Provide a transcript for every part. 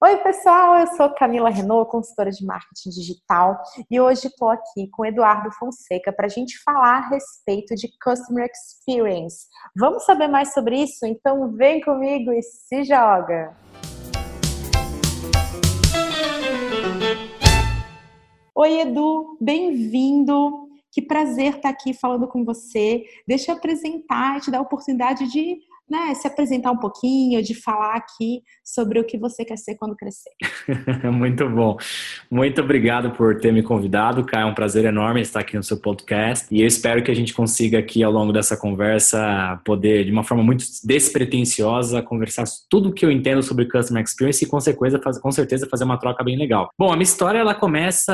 Oi, pessoal, eu sou Camila Renault, consultora de marketing digital, e hoje estou aqui com Eduardo Fonseca para a gente falar a respeito de Customer Experience. Vamos saber mais sobre isso? Então vem comigo e se joga! Oi, Edu, bem-vindo. Que prazer estar aqui falando com você. Deixa eu apresentar e te dar a oportunidade de né, se apresentar um pouquinho, de falar aqui sobre o que você quer ser quando crescer. Muito bom. Muito obrigado por ter me convidado, Caio. É um prazer enorme estar aqui no seu podcast. E eu espero que a gente consiga aqui, ao longo dessa conversa, poder, de uma forma muito despretensiosa, conversar tudo o que eu entendo sobre Customer Experience e, com certeza, fazer, com certeza, fazer uma troca bem legal. Bom, a minha história, ela começa,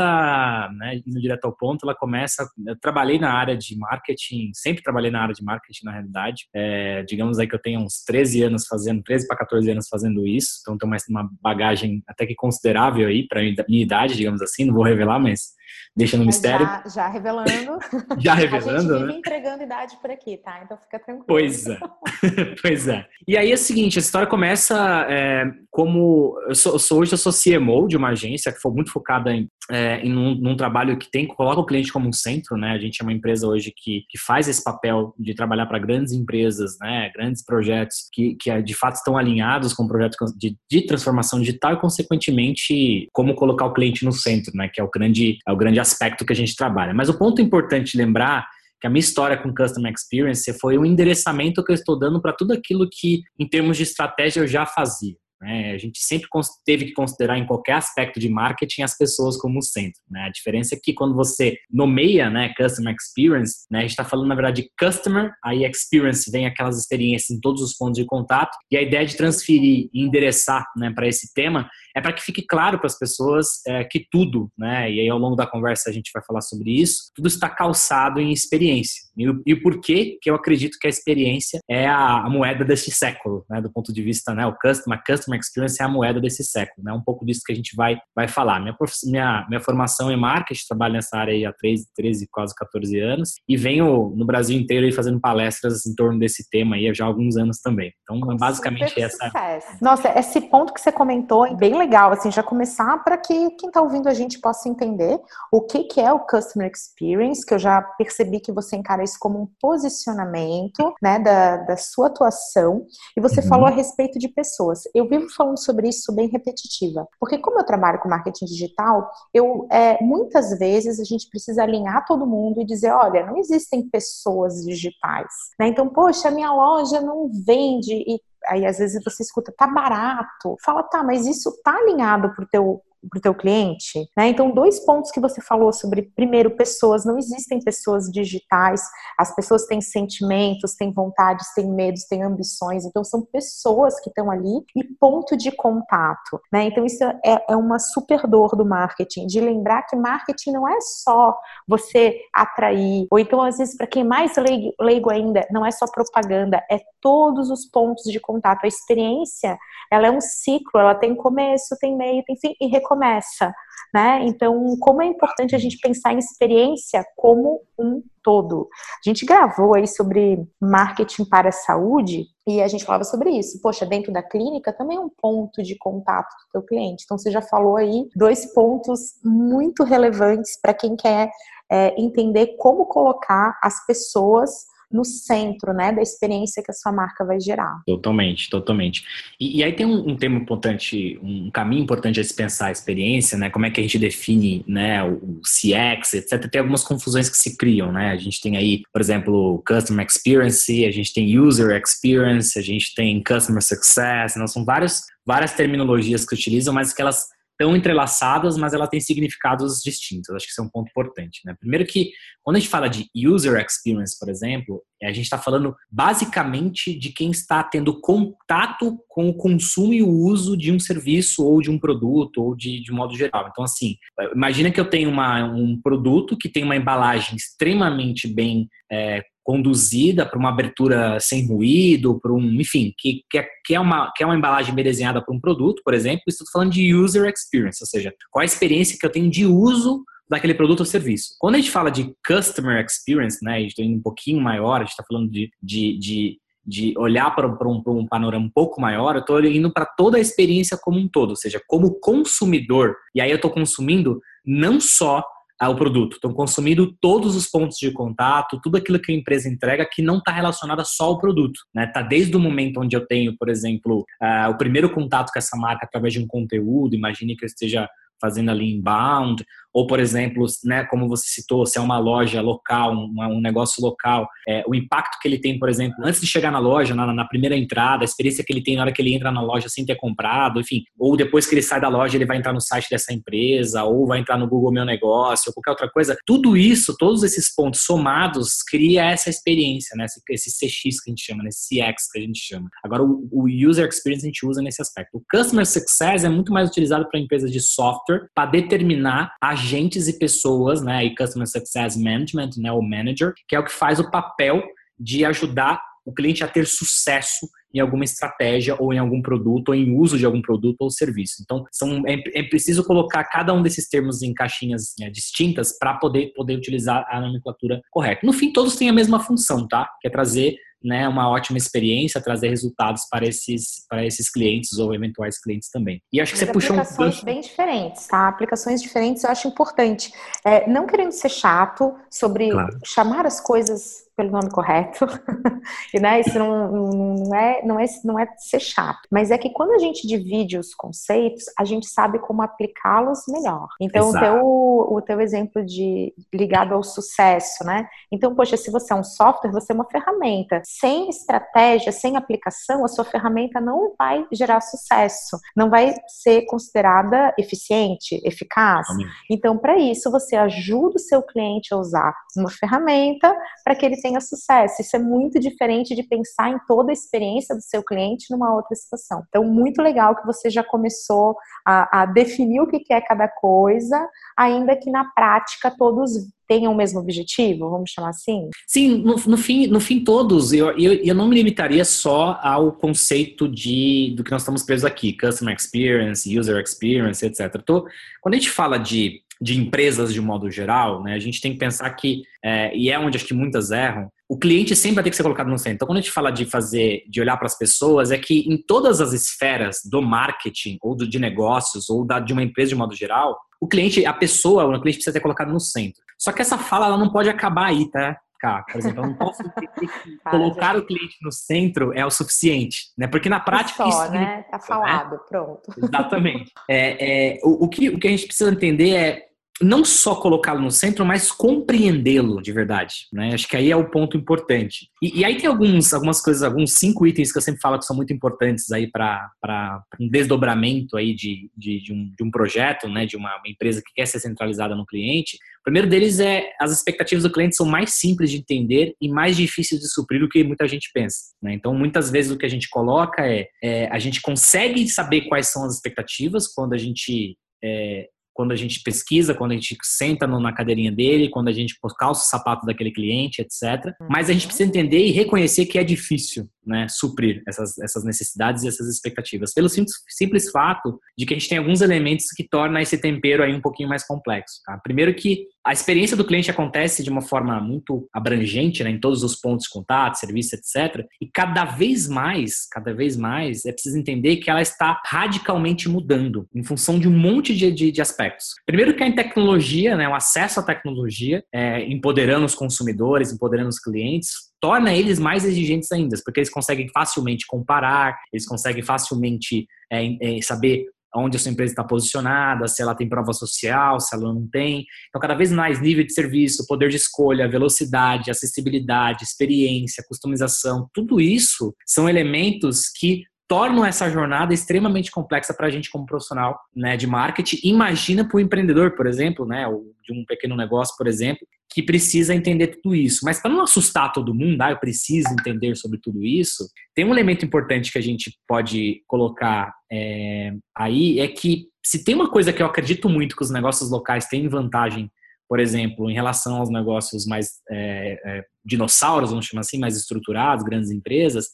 né, indo direto ao ponto, ela começa... Eu trabalhei na área de marketing, sempre trabalhei na área de marketing, na realidade. É, digamos aí que eu tenho uns 13 anos fazendo, 13 para 14 anos fazendo isso, então tenho uma bagagem até que considerável aí para minha idade, digamos assim, não vou revelar, mas deixa no mistério. Já, já revelando. já revelando, a gente né? entregando idade por aqui, tá? Então fica tranquilo. Pois é. pois é. E aí é o seguinte, a história começa é, como... Eu sou, eu sou, hoje eu sou CMO de uma agência que foi muito focada em, é, em um, num trabalho que tem, coloca o cliente como um centro, né? A gente é uma empresa hoje que, que faz esse papel de trabalhar para grandes empresas, né? Grandes projetos que, que de fato estão alinhados com projetos de, de transformação digital e, consequentemente, como colocar o cliente no centro, né? Que é o grande, é o grande aspecto que a gente trabalha. Mas o ponto importante de lembrar que a minha história com Customer Experience foi um endereçamento que eu estou dando para tudo aquilo que, em termos de estratégia, eu já fazia. Né? A gente sempre teve que considerar em qualquer aspecto de marketing as pessoas como centro. Né? A diferença é que quando você nomeia né, Customer Experience, né, a gente está falando na verdade de Customer, aí Experience vem aquelas experiências em todos os pontos de contato, e a ideia de transferir e endereçar né, para esse tema é para que fique claro para as pessoas é, que tudo, né, e aí ao longo da conversa a gente vai falar sobre isso, tudo está calçado em experiência. E, e por que que eu acredito que a experiência é a, a moeda deste século, né, do ponto de vista, né, o customer, customer experience é a moeda desse século, né, um pouco disso que a gente vai, vai falar. Minha, minha, minha formação é marketing, trabalho nessa área há 13, 13, quase 14 anos, e venho no Brasil inteiro aí fazendo palestras em torno desse tema aí já há alguns anos também. Então, basicamente essa... Sucesso. Nossa, esse ponto que você comentou é bem legal, assim, já começar para que quem está ouvindo a gente possa entender o que, que é o Customer Experience, que eu já percebi que você encara isso como um posicionamento, né, da, da sua atuação, e você uhum. falou a respeito de pessoas. Eu vivo falando sobre isso bem repetitiva, porque como eu trabalho com marketing digital, eu, é, muitas vezes a gente precisa alinhar todo mundo e dizer, olha, não existem pessoas digitais, né, então, poxa, minha loja não vende e aí às vezes você escuta, tá barato. Fala, tá, mas isso tá alinhado pro teu para o teu cliente, né? Então, dois pontos que você falou sobre, primeiro, pessoas, não existem pessoas digitais, as pessoas têm sentimentos, têm vontades, têm medos, têm ambições, então são pessoas que estão ali e ponto de contato, né? Então, isso é, é uma super dor do marketing, de lembrar que marketing não é só você atrair, ou então, às vezes, para quem mais leigo, ainda, não é só propaganda, é todos os pontos de contato, a experiência, ela é um ciclo, ela tem começo, tem meio, tem fim e né? Então, como é importante a gente pensar em experiência como um todo. A gente gravou aí sobre marketing para a saúde e a gente falava sobre isso. Poxa, dentro da clínica também é um ponto de contato do teu cliente. Então, você já falou aí dois pontos muito relevantes para quem quer é, entender como colocar as pessoas no centro, né, da experiência que a sua marca vai gerar. Totalmente, totalmente. E, e aí tem um, um, tema importante, um caminho importante a se pensar a experiência, né, como é que a gente define, né, o, o CX, etc. Tem algumas confusões que se criam, né, a gente tem aí, por exemplo, Customer Experience, a gente tem User Experience, a gente tem Customer Success, não são vários, várias terminologias que utilizam, mas que elas tão entrelaçadas, mas ela tem significados distintos. Acho que isso é um ponto importante. Né? Primeiro que, quando a gente fala de user experience, por exemplo, a gente está falando basicamente de quem está tendo contato com o consumo e o uso de um serviço ou de um produto ou de, de modo geral. Então, assim, imagina que eu tenho uma, um produto que tem uma embalagem extremamente bem é, conduzida para uma abertura sem ruído, para um, enfim, que, que, é, que, é uma, que é uma embalagem bem desenhada para um produto, por exemplo, estou falando de user experience, ou seja, qual a experiência que eu tenho de uso daquele produto ou serviço. Quando a gente fala de customer experience, né, a gente tem um pouquinho maior, a gente está falando de, de, de de olhar para um, um, panorama um pouco maior, eu estou indo para toda a experiência como um todo, ou seja, como consumidor. E aí eu estou consumindo não só o produto, estou consumindo todos os pontos de contato, tudo aquilo que a empresa entrega que não está relacionado só ao produto. Né? Tá desde o momento onde eu tenho, por exemplo, uh, o primeiro contato com essa marca através de um conteúdo, imagine que eu esteja fazendo ali inbound, ou, por exemplo, né, como você citou, se é uma loja local, um, um negócio local, é, o impacto que ele tem, por exemplo, antes de chegar na loja, na, na, primeira entrada, a experiência que ele tem na hora que ele entra na loja sem ter comprado, enfim, ou depois que ele sai da loja, ele vai entrar no site dessa empresa, ou vai entrar no Google Meu Negócio, ou qualquer outra coisa. Tudo isso, todos esses pontos somados, cria essa experiência, né, esse, CX que a gente chama, né, esse CX que a gente chama. Agora, o, o User Experience a gente usa nesse aspecto. O Customer Success é muito mais utilizado para empresas de software para determinar a agentes e pessoas, né, e Customer Success Management, né, o manager, que é o que faz o papel de ajudar o cliente a ter sucesso em alguma estratégia ou em algum produto ou em uso de algum produto ou serviço. Então, são, é, é preciso colocar cada um desses termos em caixinhas né, distintas para poder, poder utilizar a nomenclatura correta. No fim, todos têm a mesma função, tá? Que é trazer né, uma ótima experiência, trazer resultados para esses, para esses clientes ou eventuais clientes também. E acho que você puxou um aplicações bem diferentes, tá? Aplicações diferentes eu acho importante. É, não querendo ser chato sobre claro. chamar as coisas pelo nome correto. e né, isso não, não, é, não, é, não é ser chato. Mas é que quando a gente divide os conceitos, a gente sabe como aplicá-los melhor. Então, o teu, o teu exemplo de ligado ao sucesso, né? Então, poxa, se você é um software, você é uma ferramenta. Sem estratégia, sem aplicação, a sua ferramenta não vai gerar sucesso, não vai ser considerada eficiente, eficaz. Então, para isso, você ajuda o seu cliente a usar uma ferramenta para que ele tenha sucesso. Isso é muito diferente de pensar em toda a experiência do seu cliente numa outra situação. Então, muito legal que você já começou a, a definir o que é cada coisa, ainda que na prática todos tenham o mesmo objetivo, vamos chamar assim? Sim, no, no fim, no fim todos, eu, eu, eu, não me limitaria só ao conceito de do que nós estamos presos aqui, customer experience, user experience, etc. Tô, quando a gente fala de de empresas de modo geral, né, a gente tem que pensar que, é, e é onde acho que muitas erram, o cliente sempre vai ter que ser colocado no centro. Então, quando a gente fala de fazer, de olhar para as pessoas, é que em todas as esferas do marketing, ou do, de negócios, ou da, de uma empresa de modo geral, o cliente, a pessoa, o cliente precisa ser colocado no centro. Só que essa fala ela não pode acabar aí, tá? Por exemplo, eu não posso colocar o cliente no centro é o suficiente, né? Porque na prática. Só, isso né? Tá né? falado, né? pronto. Exatamente. É, é, o, o, que, o que a gente precisa entender é não só colocá-lo no centro, mas compreendê-lo de verdade. Né? Acho que aí é o ponto importante. E, e, aí tem alguns, algumas coisas, alguns cinco itens que eu sempre falo que são muito importantes aí para um desdobramento aí de, de, de, um, de um projeto, né? de uma, uma empresa que quer ser centralizada no cliente. O primeiro deles é as expectativas do cliente são mais simples de entender e mais difíceis de suprir do que muita gente pensa. Né? Então, muitas vezes o que a gente coloca é, é a gente consegue saber quais são as expectativas quando a gente é, quando a gente pesquisa, quando a gente senta na cadeirinha dele, quando a gente calça o sapato daquele cliente, etc. Mas a gente precisa entender e reconhecer que é difícil né, suprir essas, essas necessidades e essas expectativas. Pelo simples, simples fato de que a gente tem alguns elementos que tornam esse tempero aí um pouquinho mais complexo. Tá? Primeiro que a experiência do cliente acontece de uma forma muito abrangente, né, em todos os pontos de contato, serviço, etc. E cada vez mais, cada vez mais, é preciso entender que ela está radicalmente mudando em função de um monte de, de, de aspectos. Primeiro que a tecnologia, né, o acesso à tecnologia, é, empoderando os consumidores, empoderando os clientes, torna eles mais exigentes ainda, porque eles conseguem facilmente comparar, eles conseguem facilmente é, é, saber onde a sua empresa está posicionada, se ela tem prova social, se ela não tem. Então, cada vez mais nível de serviço, poder de escolha, velocidade, acessibilidade, experiência, customização, tudo isso são elementos que tornam essa jornada extremamente complexa para a gente como profissional né, de marketing. Imagina para o empreendedor, por exemplo, né, de um pequeno negócio, por exemplo, que precisa entender tudo isso. Mas para não assustar todo mundo, ah, eu preciso entender sobre tudo isso, tem um elemento importante que a gente pode colocar é, aí, é que se tem uma coisa que eu acredito muito que os negócios locais têm vantagem, por exemplo, em relação aos negócios mais é, é, dinossauros, vamos chamar assim, mais estruturados, grandes empresas,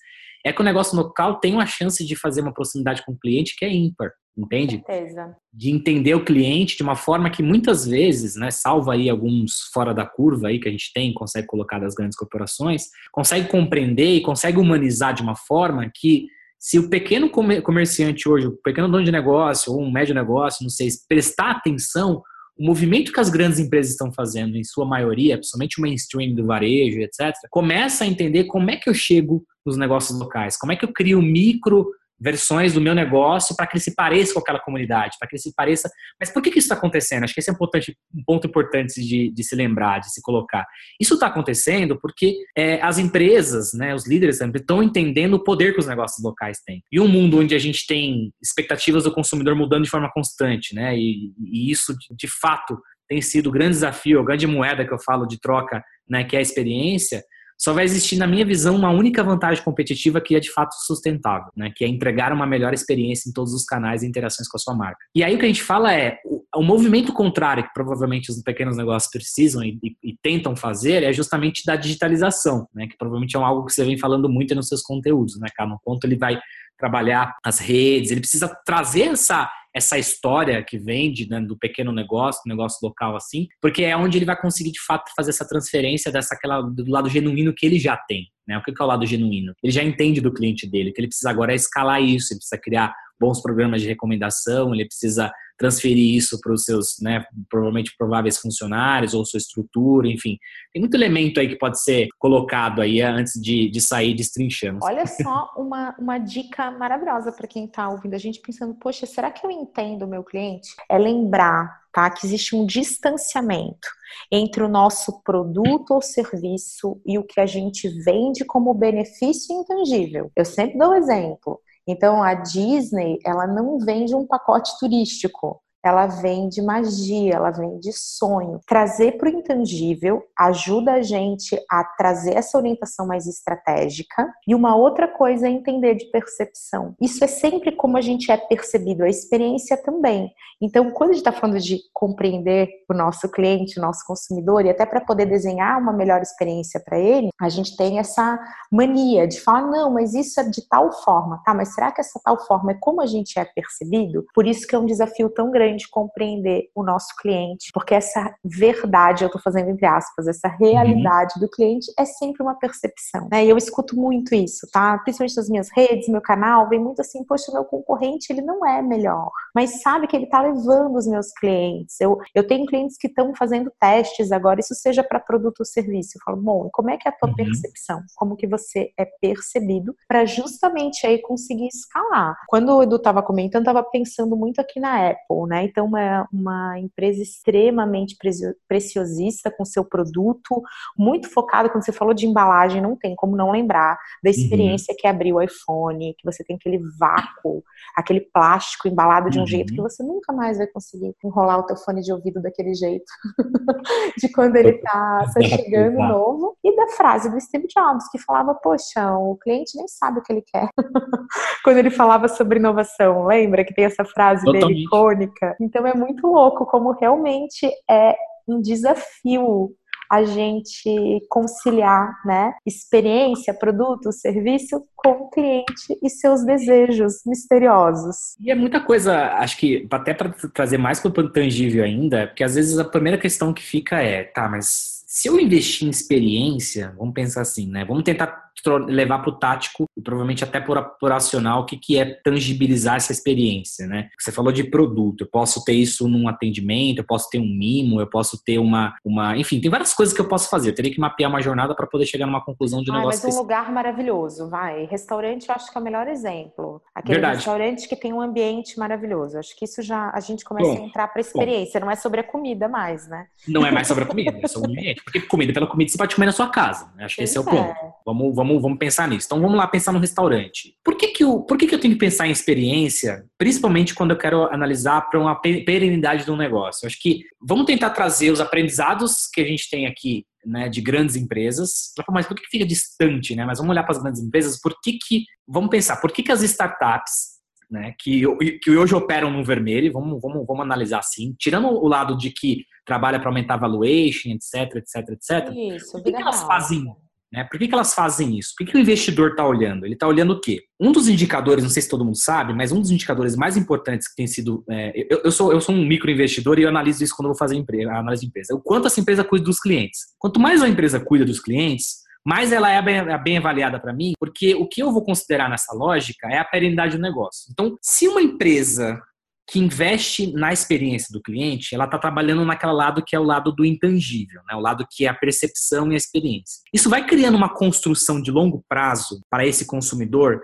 é que o negócio local tem uma chance de fazer uma proximidade com o cliente que é ímpar, entende? Certeza. De entender o cliente de uma forma que muitas vezes, né, salva aí alguns fora da curva aí que a gente tem, consegue colocar das grandes corporações, consegue compreender e consegue humanizar de uma forma que se o pequeno comerciante hoje, o pequeno dono de negócio ou um médio negócio, não sei, prestar atenção, o movimento que as grandes empresas estão fazendo, em sua maioria, principalmente o mainstream do varejo, etc., começa a entender como é que eu chego nos negócios locais, como é que eu crio micro versões do meu negócio para que ele se pareça com aquela comunidade, para que ele se pareça. Mas por que, que isso está acontecendo? Acho que esse é um, importante, um ponto importante de, de, se lembrar, de se colocar. Isso está acontecendo porque é, as empresas, né, os líderes estão entendendo o poder que os negócios locais têm. E um mundo onde a gente tem expectativas do consumidor mudando de forma constante, né, e, e isso de, fato tem sido o grande desafio, a grande moeda que eu falo de troca, né, que é a experiência só vai existir, na minha visão, uma única vantagem competitiva que é de fato sustentável, né? Que é entregar uma melhor experiência em todos os canais e interações com a sua marca. E aí o que a gente fala é o, o movimento contrário que provavelmente os pequenos negócios precisam e, e, e, tentam fazer é justamente da digitalização, né? Que provavelmente é algo que você vem falando muito nos seus conteúdos, né? Cada ponto ele vai trabalhar as redes, ele precisa trazer essa essa história que vende né, do pequeno negócio, negócio local assim, porque é onde ele vai conseguir de fato fazer essa transferência dessa aquela do lado genuíno que ele já tem. Né? O que é o lado genuíno? Ele já entende do cliente dele, que ele precisa agora escalar isso, ele precisa criar bons programas de recomendação, ele precisa transferir isso para os seus, né, provavelmente prováveis funcionários ou sua estrutura, enfim. Tem muito elemento aí que pode ser colocado aí antes de, de sair destrinchando. Olha só uma, uma dica maravilhosa para quem está ouvindo a gente pensando, poxa, será que eu entendo o meu cliente? É lembrar tá? Que existe um distanciamento entre o nosso produto ou serviço e o que a gente vende como benefício intangível. Eu sempre dou um exemplo. Então, a Disney, ela não vende um pacote turístico ela vem de magia, ela vem de sonho. Trazer para o intangível ajuda a gente a trazer essa orientação mais estratégica. E uma outra coisa é entender de percepção. Isso é sempre como a gente é percebido, a experiência também. Então, quando a gente está falando de compreender o nosso cliente, o nosso consumidor, e até para poder desenhar uma melhor experiência para ele, a gente tem essa mania de falar, não, mas isso é de tal forma, tá? Mas será que essa tal forma é como a gente é percebido? Por isso que é um desafio tão grande de compreender o nosso cliente, porque essa verdade, eu estou fazendo entre aspas, essa realidade uhum. do cliente é sempre uma percepção, né? E eu escuto muito isso, tá? Principalmente nas minhas redes, meu canal, vem muito assim, poxa, meu concorrente, ele não é melhor, mas sabe que ele está levando os meus clientes. Eu, eu tenho clientes que estão fazendo testes agora, isso seja para produto ou serviço. Eu falo, bom, como é que é a tua uhum. percepção? Como que você é percebido para justamente aí conseguir escalar? Quando o Edu estava comentando, estava pensando muito aqui na Apple, né? Então, uma, uma empresa extremamente preciosista com seu produto, muito focada, quando você falou de embalagem, não tem como não lembrar da uhum. experiência uhum. que abriu o iPhone, que você tem aquele vácuo, aquele plástico embalado de um uhum. jeito que você nunca mais vai conseguir enrolar o teu fone de ouvido daquele jeito, de quando ele tá, tá chegando novo. E da frase do Steve Jobs, que falava, poxa, o cliente nem sabe o que ele quer. quando ele falava sobre inovação, lembra que tem essa frase Totalmente. dele icônica? Então é muito louco como realmente é um desafio a gente conciliar, né, experiência, produto, serviço com o cliente e seus desejos misteriosos. E é muita coisa, acho que até para trazer mais para o tangível ainda, porque às vezes a primeira questão que fica é, tá, mas se eu investir em experiência, vamos pensar assim, né? Vamos tentar levar para o tático e provavelmente até por, acional o que, que é tangibilizar essa experiência, né? Você falou de produto, eu posso ter isso num atendimento, eu posso ter um mimo, eu posso ter uma, uma enfim, tem várias coisas que eu posso fazer. Eu teria que mapear uma jornada para poder chegar numa conclusão de um negócio. Mas um lugar maravilhoso, vai. Restaurante, eu acho que é o melhor exemplo. Aquele Verdade. restaurante que tem um ambiente maravilhoso. Acho que isso já a gente começa bom, a entrar para a experiência. Bom. Não é sobre a comida mais, né? Não é mais sobre a comida, é sobre o ambiente. Porque comida pela comida você pode comer na sua casa. Né? Acho que esse é o ponto. É. Vamos, vamos vamos, pensar nisso. Então vamos lá pensar no restaurante. Por que, que, eu, por que, que eu tenho que pensar em experiência, principalmente quando eu quero analisar para uma perenidade de um negócio? Acho que vamos tentar trazer os aprendizados que a gente tem aqui né, de grandes empresas. Mas por que, fica distante, né? Mas vamos olhar para as grandes empresas. Por que que vamos pensar? Por que que as startups né, que, que hoje operam no vermelho, vamos, vamos, vamos analisar assim, tirando o lado de que trabalha para aumentar a valuation, etc, etc, etc. Isso, o que, que elas fazem Né? Por que, que elas fazem isso? Por que, que o investidor está olhando? Ele está olhando o quê? Um dos indicadores, não sei se todo mundo sabe, mas um dos indicadores mais importantes que tem sido. É, eu, eu, sou, eu sou um microinvestidor e eu analiso isso quando eu vou fazer empresa, análise de empresa. O quanto essa empresa cuida dos clientes. Quanto mais uma empresa cuida dos clientes, mais ela é bem, é bem avaliada para mim, porque o que eu vou considerar nessa lógica é a perenidade do negócio. Então, se uma empresa que investe na experiência do cliente, ela está trabalhando naquele lado que é o lado do intangível, né? o lado que é a percepção e a experiência. Isso vai criando uma construção de longo prazo para esse consumidor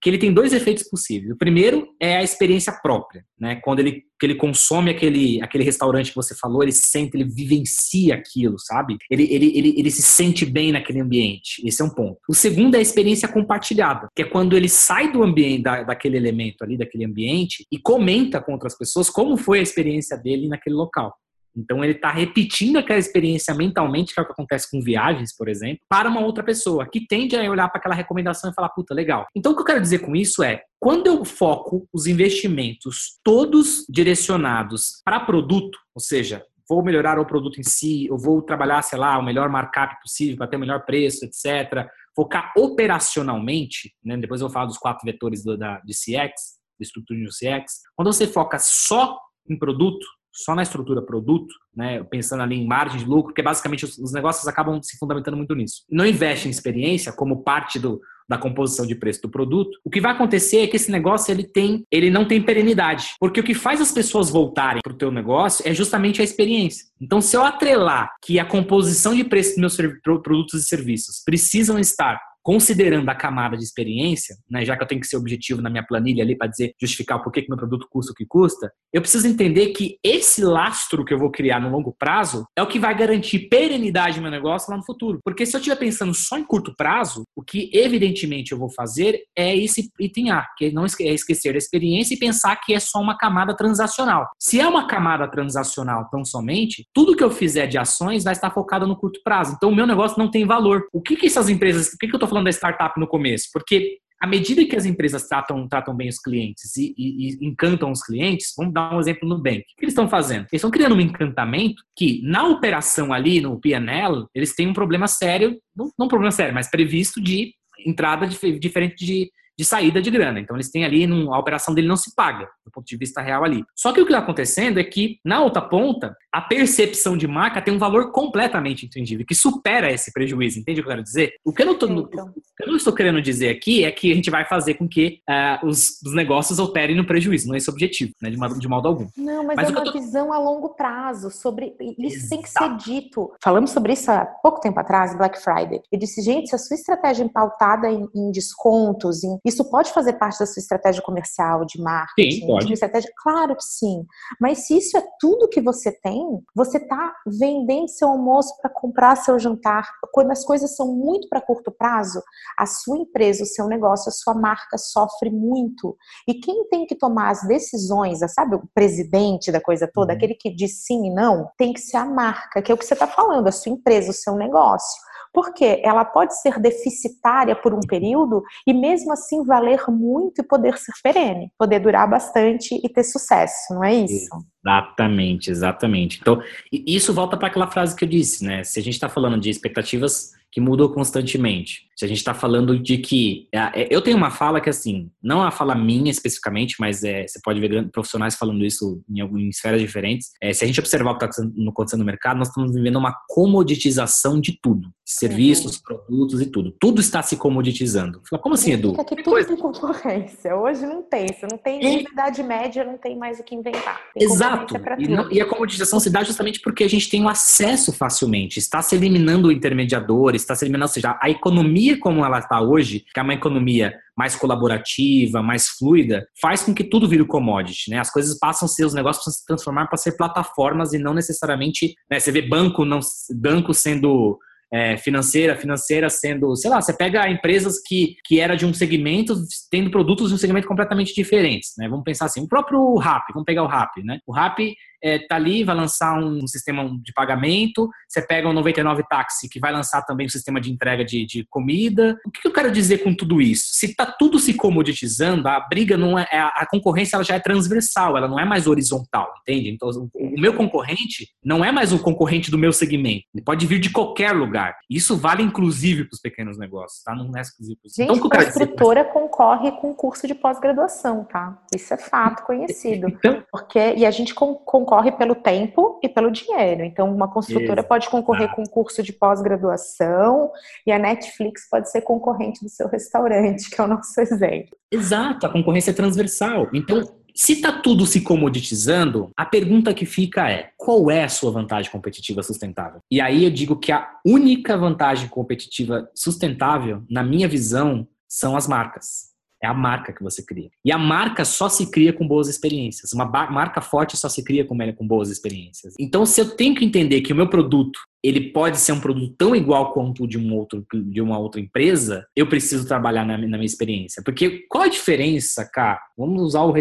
que ele tem dois efeitos possíveis. O primeiro é a experiência própria, né? Quando ele, que ele consome aquele, aquele restaurante que você falou, ele sente, ele vivencia aquilo, sabe? Ele, ele, ele, ele se sente bem naquele ambiente. Esse é um ponto. O segundo é a experiência compartilhada, que é quando ele sai do ambiente, da, daquele elemento ali, daquele ambiente, e comenta com outras pessoas como foi a experiência dele naquele local. Então ele está repetindo aquela experiência mentalmente, que é o que acontece com viagens, por exemplo, para uma outra pessoa, que tende a olhar para aquela recomendação e falar, puta, legal. Então o que eu quero dizer com isso é, quando eu foco os investimentos todos direcionados para produto, ou seja, vou melhorar o produto em si, eu vou trabalhar, sei lá, o melhor markup possível para ter o melhor preço, etc. Focar operacionalmente, né? depois eu vou falar dos quatro vetores do, da, de CX, de estrutura de CX. Quando você foca só em produto, só na estrutura produto, né, pensando ali em margem de lucro, porque basicamente os, os, negócios acabam se fundamentando muito nisso. Não investe em experiência como parte do, da composição de preço do produto. O que vai acontecer é que esse negócio ele tem, ele não tem perenidade, porque o que faz as pessoas voltarem para o teu negócio é justamente a experiência. Então, se eu atrelar que a composição de preço dos meus produtos e serviços precisam estar considerando a camada de experiência, né, já que eu tenho que ser objetivo na minha planilha ali para dizer, justificar por que, meu produto custa o que custa, eu preciso entender que esse lastro que eu vou criar no longo prazo é o que vai garantir perenidade do meu negócio lá no futuro. Porque se eu estiver pensando só em curto prazo, o que evidentemente eu vou fazer é esse item A, que não é esquecer a experiência e pensar que é só uma camada transacional. Se é uma camada transacional tão somente, tudo que eu fizer de ações vai estar focado no curto prazo. Então o meu negócio não tem valor. O que, que essas empresas, o que, que eu estou falando da startup no começo, porque à medida que as empresas tratam, tratam bem os clientes e, e, e, encantam os clientes, vamos dar um exemplo no Nubank. O que eles estão fazendo? Eles estão criando um encantamento que, na operação ali, no PNL, eles têm um problema sério, não, não um problema sério, mas previsto de entrada de, diferente de, de saída de grana. Então eles têm ali, a operação dele não se paga, do ponto de vista real ali. Só que o que está acontecendo é que, na outra ponta, a percepção de marca tem um valor completamente entendível, que supera esse prejuízo. Entende o que eu quero dizer? O que eu não, tô, então. eu não estou querendo dizer aqui é que a gente vai fazer com que uh, os, os, negócios operem no prejuízo. Não é esse o objetivo, né, de, uma, de modo algum. Não, mas, mas é uma tô... visão a longo prazo sobre. Isso Exato. tem que ser dito. Falamos sobre isso há pouco tempo atrás, Black Friday. Eu disse, gente, se a sua estratégia é pautada em, em descontos, em isso pode fazer parte da sua estratégia comercial, de marketing, sim, pode. de estratégia? Claro que sim. Mas se isso é tudo que você tem, você está vendendo seu almoço para comprar seu jantar. Quando as coisas são muito para curto prazo, a sua empresa, o seu negócio, a sua marca sofre muito. E quem tem que tomar as decisões, sabe, o presidente da coisa toda, uhum. aquele que diz sim e não, tem que ser a marca, que é o que você está falando, a sua empresa, o seu negócio. Porque ela pode ser deficitária por um período e mesmo assim valer muito e poder ser perene, poder durar bastante e ter sucesso, não é isso? Exatamente, exatamente. Então, isso volta para aquela frase que eu disse, né? Se a gente está falando de expectativas que mudam constantemente. Se a gente está falando de que. É, é, eu tenho uma fala que, assim, não é a fala minha especificamente, mas é, você pode ver profissionais falando isso em, em esferas diferentes. É, se a gente observar o que está acontecendo no mercado, nós estamos vivendo uma comoditização de tudo: serviços, uhum. produtos e tudo. Tudo está se comoditizando. Fala, como assim, Edu? que tudo tem concorrência. Hoje não tem. Você não tem é. idade média, não tem mais o que inventar. Tem Exato. E, não, e, a comoditização se dá justamente porque a gente tem o acesso facilmente. Está se eliminando o intermediador, está se eliminando, ou seja, a economia como ela está hoje, que é uma economia mais colaborativa, mais fluida, faz com que tudo vire commodity, né? As coisas passam a ser, os negócios passam a se transformar para ser plataformas e não necessariamente, né? Você vê banco não banco sendo é, financeira, financeira sendo, sei lá, você pega empresas que, que era de um segmento, tendo produtos de um segmento completamente diferentes, né? Vamos pensar assim, o próprio RAP, vamos pegar o RAP, né? O RAP é, tá ali, vai lançar um sistema de pagamento, você pega o 99 Táxi, que vai lançar também um sistema de entrega de, de comida. O que eu quero dizer com tudo isso? Se tá tudo se comoditizando, a briga não é, a concorrência ela já é transversal, ela não é mais horizontal, entende? Então, o meu concorrente não é mais o concorrente do meu segmento, ele pode vir de qualquer lugar. Isso vale inclusive para os pequenos negócios, tá? Não é exclusivo para Gente, então, a construtora dizer... concorre com curso de pós-graduação, tá? Isso é fato conhecido. Então, porque e a gente concorre pelo tempo e pelo dinheiro. Então, uma construtora pode concorrer com curso de pós-graduação e a Netflix pode ser concorrente do seu restaurante, que é o nosso exemplo. Exato, a concorrência é transversal. Então, se está tudo se comoditizando, a pergunta que fica é: qual é a sua vantagem competitiva sustentável? E aí eu digo que a única vantagem competitiva sustentável, na minha visão, são as marcas. É a marca que você cria. E a marca só se cria com boas experiências. Uma marca forte só se cria com, com boas experiências. Então, se eu tenho que entender que o meu produto ele pode ser um produto tão igual quanto de, um outro, de uma outra empresa, eu preciso trabalhar na, na minha experiência. Porque qual a diferença, cá? Vamos usar o,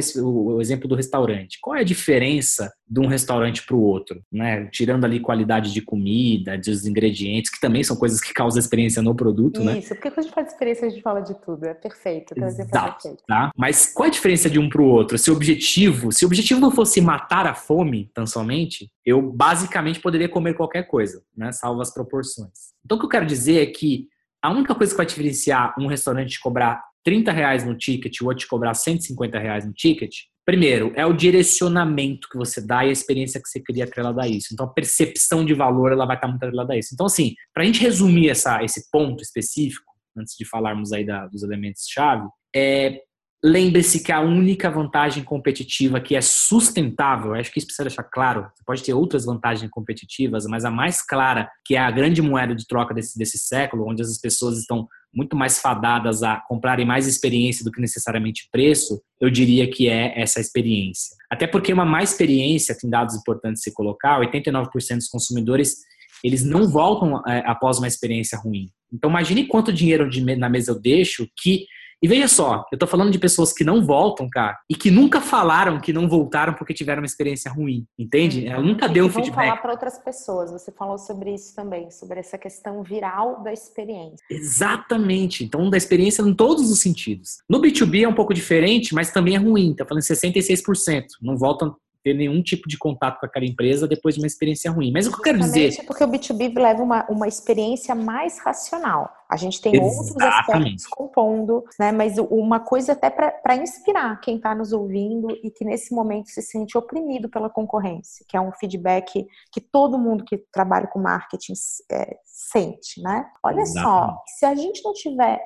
o, exemplo do restaurante. Qual é a diferença de um restaurante para o outro? Né? Tirando ali qualidade de comida, dos ingredientes, que também são coisas que causam experiência no produto, Isso, né? Isso, porque quando a gente de experiência, a gente fala de tudo. É perfeito. Exato, perfeito. Tá? Mas qual a diferença de um para o outro? Se o objetivo, se o objetivo não fosse matar a fome, tão somente, eu basicamente poderia comer qualquer coisa né? Salvo as proporções. Então, o que eu quero dizer é que a única coisa que vai diferenciar um restaurante de cobrar 30 reais no ticket e o outro de cobrar 150 reais no ticket, primeiro, é o direcionamento que você dá e a experiência que você cria atrelada a isso. Então, a percepção de valor ela vai estar muito atrelada a isso. Então, assim, para a gente resumir essa, esse ponto específico, antes de falarmos aí da, dos elementos-chave, é Lembre-se que a única vantagem competitiva que é sustentável, acho que isso precisa deixar claro, você pode ter outras vantagens competitivas, mas a mais clara, que é a grande moeda de troca desse, desse século, onde as pessoas estão muito mais fadadas a comprarem mais experiência do que necessariamente preço, eu diria que é essa experiência. Até porque uma má experiência, tem dados importantes se colocar, 89% dos consumidores eles não voltam é, após uma experiência ruim. Então imagine quanto dinheiro na mesa eu deixo que e veja só, eu tô falando de pessoas que não voltam, cara, e que nunca falaram que não voltaram porque tiveram uma experiência ruim, entende? Ela nunca e deu um feedback. falar para outras pessoas. Você falou sobre isso também, sobre essa questão viral da experiência. Exatamente. Então, da experiência em todos os sentidos. No B2B é um pouco diferente, mas também é ruim. Tá falando 66%. Não voltam ter nenhum tipo de contato com aquela empresa depois de uma experiência ruim. Mas o que eu quero dizer. Porque o B2B leva uma, uma experiência mais racional. A gente tem Exatamente. outros aspectos compondo, né? Mas uma coisa até para inspirar quem está nos ouvindo e que nesse momento se sente oprimido pela concorrência, que é um feedback que todo mundo que trabalha com marketing é, sente, né? Olha Exatamente. só, se a gente não tiver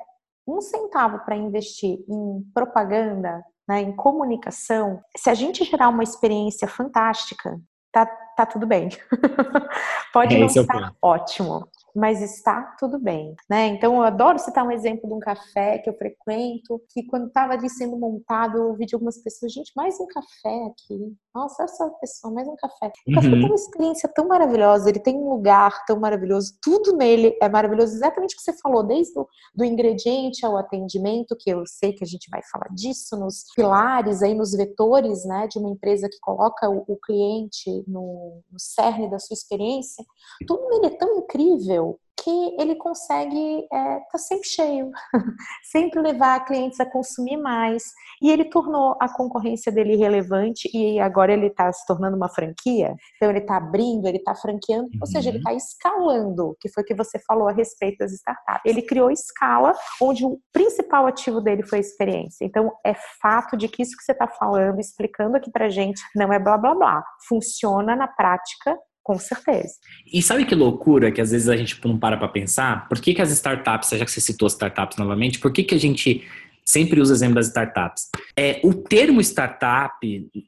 um centavo para investir em propaganda, né, em comunicação, se a gente gerar uma experiência fantástica, tá, tá tudo bem. Pode é, não estar é ótimo, mas está tudo bem, né? Então eu adoro citar um exemplo de um café que eu frequento, que quando estava ali sendo montado, eu ouvi de algumas pessoas, gente, mais um café aqui. Nossa, essa pessoa, mais um café. O uhum. café tem uma experiência tão maravilhosa, ele tem um lugar tão maravilhoso, tudo nele é maravilhoso, exatamente o que você falou, desde o do ingrediente ao atendimento, que eu sei que a gente vai falar disso, nos pilares aí, nos vetores, né, de uma empresa que coloca o, o cliente no, no cerne da sua experiência, tudo nele é tão incrível que ele consegue estar é, tá sempre cheio, sempre levar clientes a consumir mais. E ele tornou a concorrência dele relevante e agora ele está se tornando uma franquia. Então ele está abrindo, ele está franqueando, uhum. ou seja, ele está uhum. escalando, que foi o que você falou a respeito das startups. Ele criou escala onde o principal ativo dele foi a experiência. Então é fato de que isso que você está falando, explicando aqui para gente, não é blá blá blá. Funciona na prática com certeza. E sabe que loucura que às vezes a gente não para para pensar? Por que, que as startups, já que você citou as startups novamente, por que, que a gente sempre usa o exemplo das startups? É, o termo startup,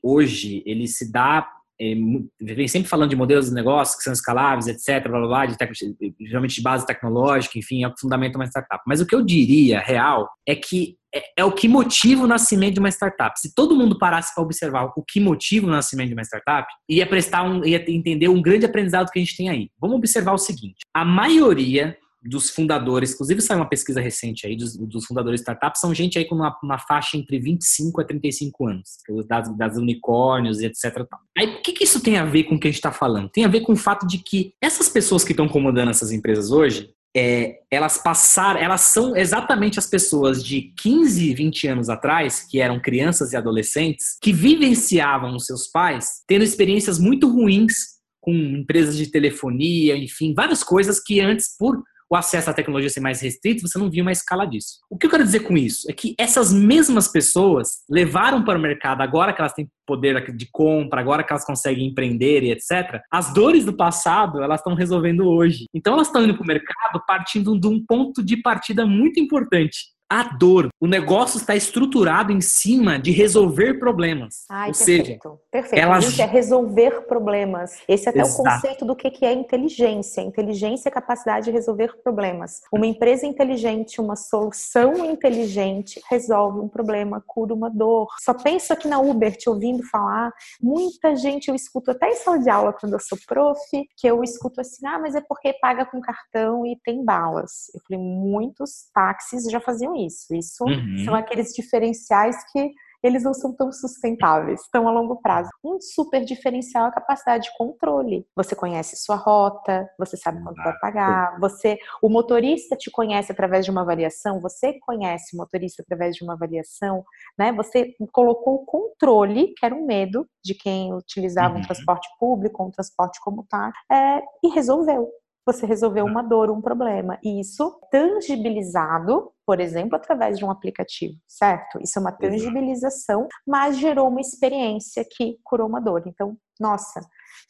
hoje, ele se dá é, vem sempre falando de modelos de negócio que são escaláveis, etc, blá, blá, blá, de geralmente de base tecnológica, enfim, é o que fundamenta uma startup. Mas o que eu diria, real, é que é, é o que motiva o nascimento de uma startup. Se todo mundo parasse para observar o que motiva o nascimento de uma startup, ia prestar um, ia entender um grande aprendizado que a gente tem aí. Vamos observar o seguinte: a maioria dos fundadores, inclusive saiu uma pesquisa recente aí dos, dos fundadores de startups, são gente aí com uma, uma, faixa entre 25 a 35 anos, das, das unicórnios e etc. Aí o que, que isso tem a ver com o que a gente está falando? Tem a ver com o fato de que essas pessoas que estão comandando essas empresas hoje, é, elas passaram, elas são exatamente as pessoas de 15, 20 anos atrás, que eram crianças e adolescentes, que vivenciavam os seus pais tendo experiências muito ruins com empresas de telefonia, enfim, várias coisas que antes, por o acesso à tecnologia ser mais restrito, você não via uma escala disso. O que eu quero dizer com isso é que essas mesmas pessoas levaram para o mercado, agora que elas têm poder de compra, agora que elas conseguem empreender e etc., as dores do passado elas estão resolvendo hoje. Então elas estão indo para o mercado partindo de um ponto de partida muito importante a dor. O negócio está estruturado em cima de resolver problemas. Ai, Ou perfeito, seja, perfeito. Ela... Gente, é resolver problemas. Esse é até Exato. o conceito do que é inteligência. Inteligência é capacidade de resolver problemas. Uma empresa inteligente, uma solução inteligente resolve um problema, cura uma dor. Só penso aqui na Uber, te ouvindo falar, muita gente eu escuto até em sala de aula quando eu sou prof, que eu escuto assim, ah, mas é porque paga com cartão e tem balas. Eu falei, muitos táxis já faziam isso. Isso uhum. são aqueles diferenciais que eles não são tão sustentáveis, tão a longo prazo. Um super diferencial é a capacidade de controle. Você conhece sua rota, você sabe quanto vai pagar, você, o motorista te conhece através de uma avaliação, você conhece o motorista através de uma avaliação, né? Você colocou o controle, que era um medo de quem utilizava uhum. um transporte público, um transporte como tá, é, e resolveu você resolveu uma dor, um problema. E isso tangibilizado, por exemplo, através de um aplicativo, certo? Isso é uma tangibilização, mas gerou uma experiência que curou uma dor. Então, nossa,